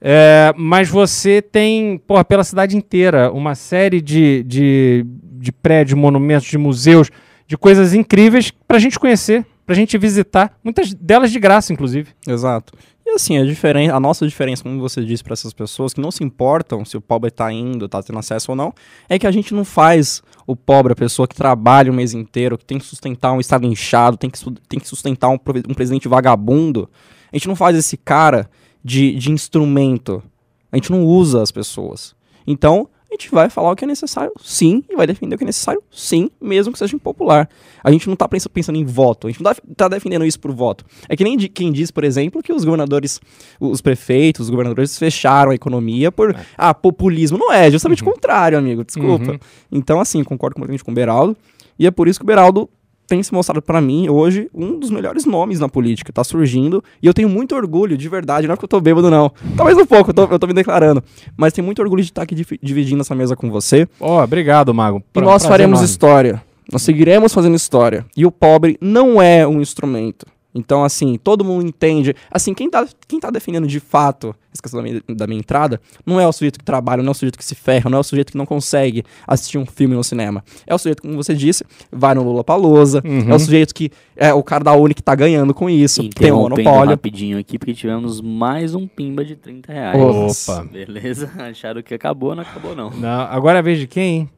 É, mas você tem, porra, pela cidade inteira, uma série de, de, de prédios, monumentos, de museus, de coisas incríveis pra gente conhecer, pra gente visitar, muitas delas de graça, inclusive. Exato. E assim, a, diferen a nossa diferença, como você disse para essas pessoas que não se importam se o pobre tá indo, tá tendo acesso ou não, é que a gente não faz o pobre, a pessoa que trabalha o mês inteiro, que tem que sustentar um estado inchado, tem que, tem que sustentar um, um presidente vagabundo. A gente não faz esse cara de, de instrumento. A gente não usa as pessoas. Então, a gente vai falar o que é necessário, sim, e vai defender o que é necessário, sim, mesmo que seja impopular. A gente não tá pens- pensando em voto, a gente não tá, tá defendendo isso por voto. É que nem de- quem diz, por exemplo, que os governadores, os prefeitos, os governadores fecharam a economia por ah, populismo. Não é, justamente o contrário, amigo, desculpa. Uhum. Então, assim, concordo completamente com o Beraldo, e é por isso que o Beraldo tem se mostrado pra mim hoje um dos melhores nomes na política, tá surgindo, e eu tenho muito orgulho, de verdade, não é porque eu tô bêbado não, talvez um pouco, eu tô, eu tô me declarando, mas tenho muito orgulho de estar aqui divi- dividindo essa mesa com você, Ó, obrigado, Mago. e Pra- nós prazer faremos história. Nós seguiremos fazendo história. E o pobre não é um instrumento. Então, assim, todo mundo entende. Assim, quem tá, quem tá defendendo de fato essa questão da minha, da minha entrada não é o sujeito que trabalha, não é o sujeito que se ferra, não é o sujeito que não consegue assistir um filme no cinema. É o sujeito, como você disse, vai no Lula Palusa. Uhum. É o sujeito que é o cara da Uni que tá ganhando com isso. Tem um monopólio. rapidinho aqui, porque tivemos mais um pimba de 30 reais. Opa. Opa. Beleza? Acharam que acabou, não acabou não. Não, agora é a vez de quem, hein?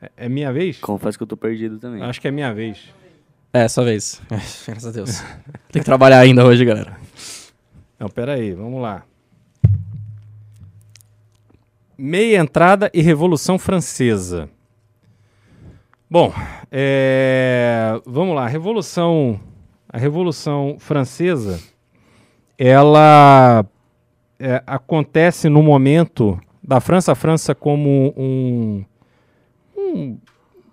É, é minha vez? Confesso que eu tô perdido também. Acho que é minha vez. É, essa vez. Graças a Deus. Tem que trabalhar ainda hoje, galera. Não, pera aí, vamos lá. Meia entrada e Revolução Francesa. Bom, é, vamos lá. A Revolução, a Revolução Francesa, ela é, acontece no momento da França, a França como um, um,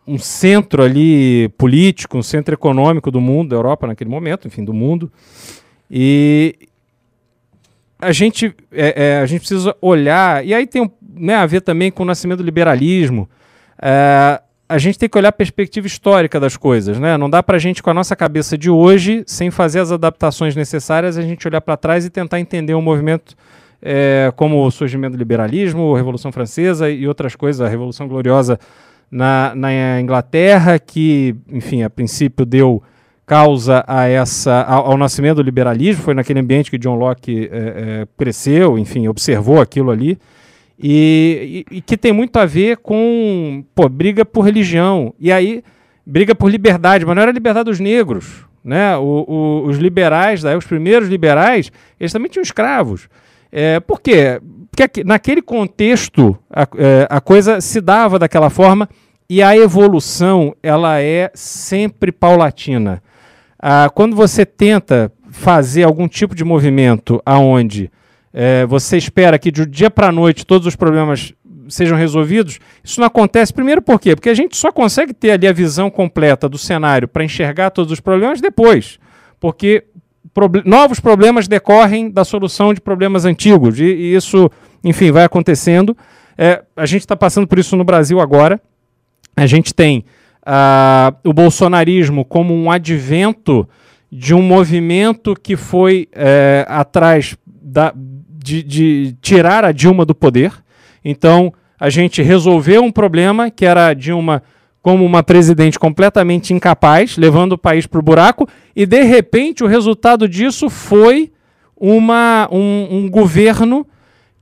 um centro ali político, um centro econômico do mundo, da Europa naquele momento, enfim, do mundo. E a gente, é, é, a gente precisa olhar, e aí tem né, a ver também com o nascimento do liberalismo. É, a gente tem que olhar a perspectiva histórica das coisas, né? Não dá para a gente, com a nossa cabeça de hoje, sem fazer as adaptações necessárias, a gente olhar para trás e tentar entender um movimento é, como o surgimento do liberalismo, a Revolução Francesa e outras coisas, a Revolução Gloriosa na, na Inglaterra, que, enfim, a princípio deu causa a essa, ao, ao nascimento do liberalismo, foi naquele ambiente que John Locke é, é, cresceu, enfim, observou aquilo ali. E, e, e, que tem muito a ver com pô, briga por religião. E aí, briga por liberdade, mas não era a liberdade dos negros. Né? O, o, os liberais, daí, os primeiros liberais, eles também tinham escravos. É, por quê? Porque naquele contexto a, é, a coisa se dava daquela forma e a evolução ela é sempre paulatina. Ah, quando você tenta fazer algum tipo de movimento aonde é, você espera que de dia para noite todos os problemas sejam resolvidos, isso não acontece. Primeiro por quê? Porque a gente só consegue ter ali a visão completa do cenário para enxergar todos os problemas depois. Porque novos problemas decorrem da solução de problemas antigos. E, e isso, enfim, vai acontecendo. É, a gente está passando por isso no Brasil agora. A gente tem uh, o bolsonarismo como um advento de um movimento que foi é, atrás da, de, de tirar a Dilma do poder. Então, a gente resolveu um problema que era a Dilma como uma presidente completamente incapaz, levando o país para o buraco, e de repente o resultado disso foi uma, um, um, governo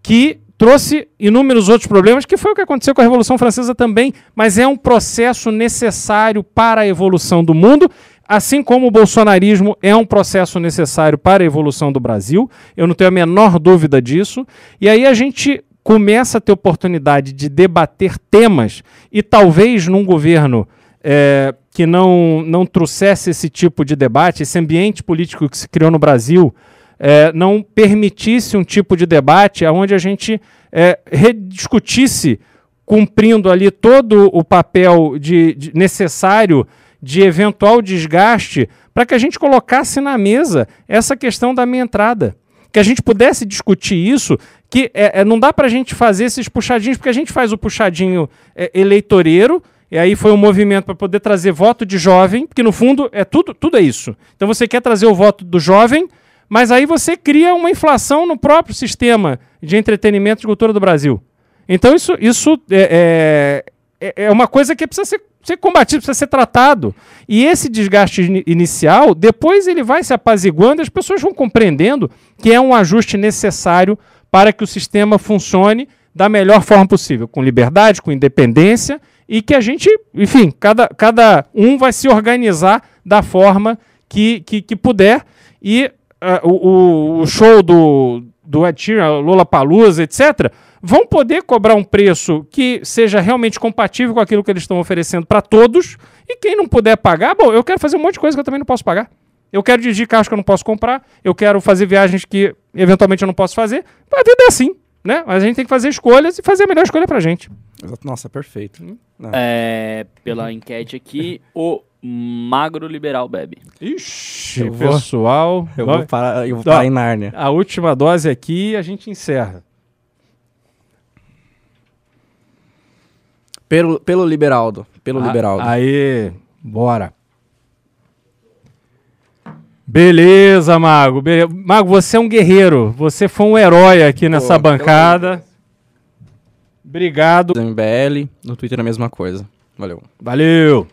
que trouxe inúmeros outros problemas, que foi o que aconteceu com a Revolução Francesa também, mas é um processo necessário para a evolução do mundo Assim como o bolsonarismo é um processo necessário para a evolução do Brasil, eu não tenho a menor dúvida disso. E aí a gente começa a ter oportunidade de debater temas e talvez num governo é, que não, não trouxesse esse tipo de debate, esse ambiente político que se criou no Brasil, é, não permitisse um tipo de debate onde a gente é, rediscutisse, cumprindo ali todo o papel de, de necessário de eventual desgaste para que a gente colocasse na mesa essa questão da minha entrada. Que a gente pudesse discutir isso, que é, é não dá para a gente fazer esses puxadinhos, porque a gente faz o puxadinho é, eleitoreiro, e aí foi um movimento para poder trazer voto de jovem, porque no fundo é tudo, tudo é isso. Então você quer trazer o voto do jovem, mas aí você cria uma inflação no próprio sistema de entretenimento e cultura do Brasil. Então isso, isso é, é, é uma coisa que precisa ser ser combatido, precisa ser tratado. E esse desgaste in inicial, depois ele vai se apaziguando e as pessoas vão compreendendo que é um ajuste necessário para que o sistema funcione da melhor forma possível, com liberdade, com independência e que a gente, enfim, cada, cada um vai se organizar da forma que, que, que puder. E uh, o, o show do, do Ed Sheeran, Lola Palusa, etc., vão poder cobrar um preço que seja realmente compatível com aquilo que eles estão oferecendo para todos. E quem não puder pagar, bom, eu quero fazer um monte de coisa que eu também não posso pagar. Eu quero dirigir carros que eu não posso comprar. Eu quero fazer viagens que eventualmente eu não posso fazer. A vida é assim, né? Mas a gente tem que fazer escolhas e fazer a melhor escolha pra gente. Nossa, perfeito. É, pela enquete aqui, o magro liberal bebe. Ixi, eu pessoal. eu vou parar, eu vou parar em Nárnia. A última dose aqui e a gente encerra. Pelo, pelo Liberaldo. Pelo a, Liberaldo. Aí, bora. Beleza, Mago. Mago, você é um guerreiro. Você foi um herói aqui nessa Pô, bancada. Obrigado. MBL, no Twitter a mesma coisa. Valeu. Valeu.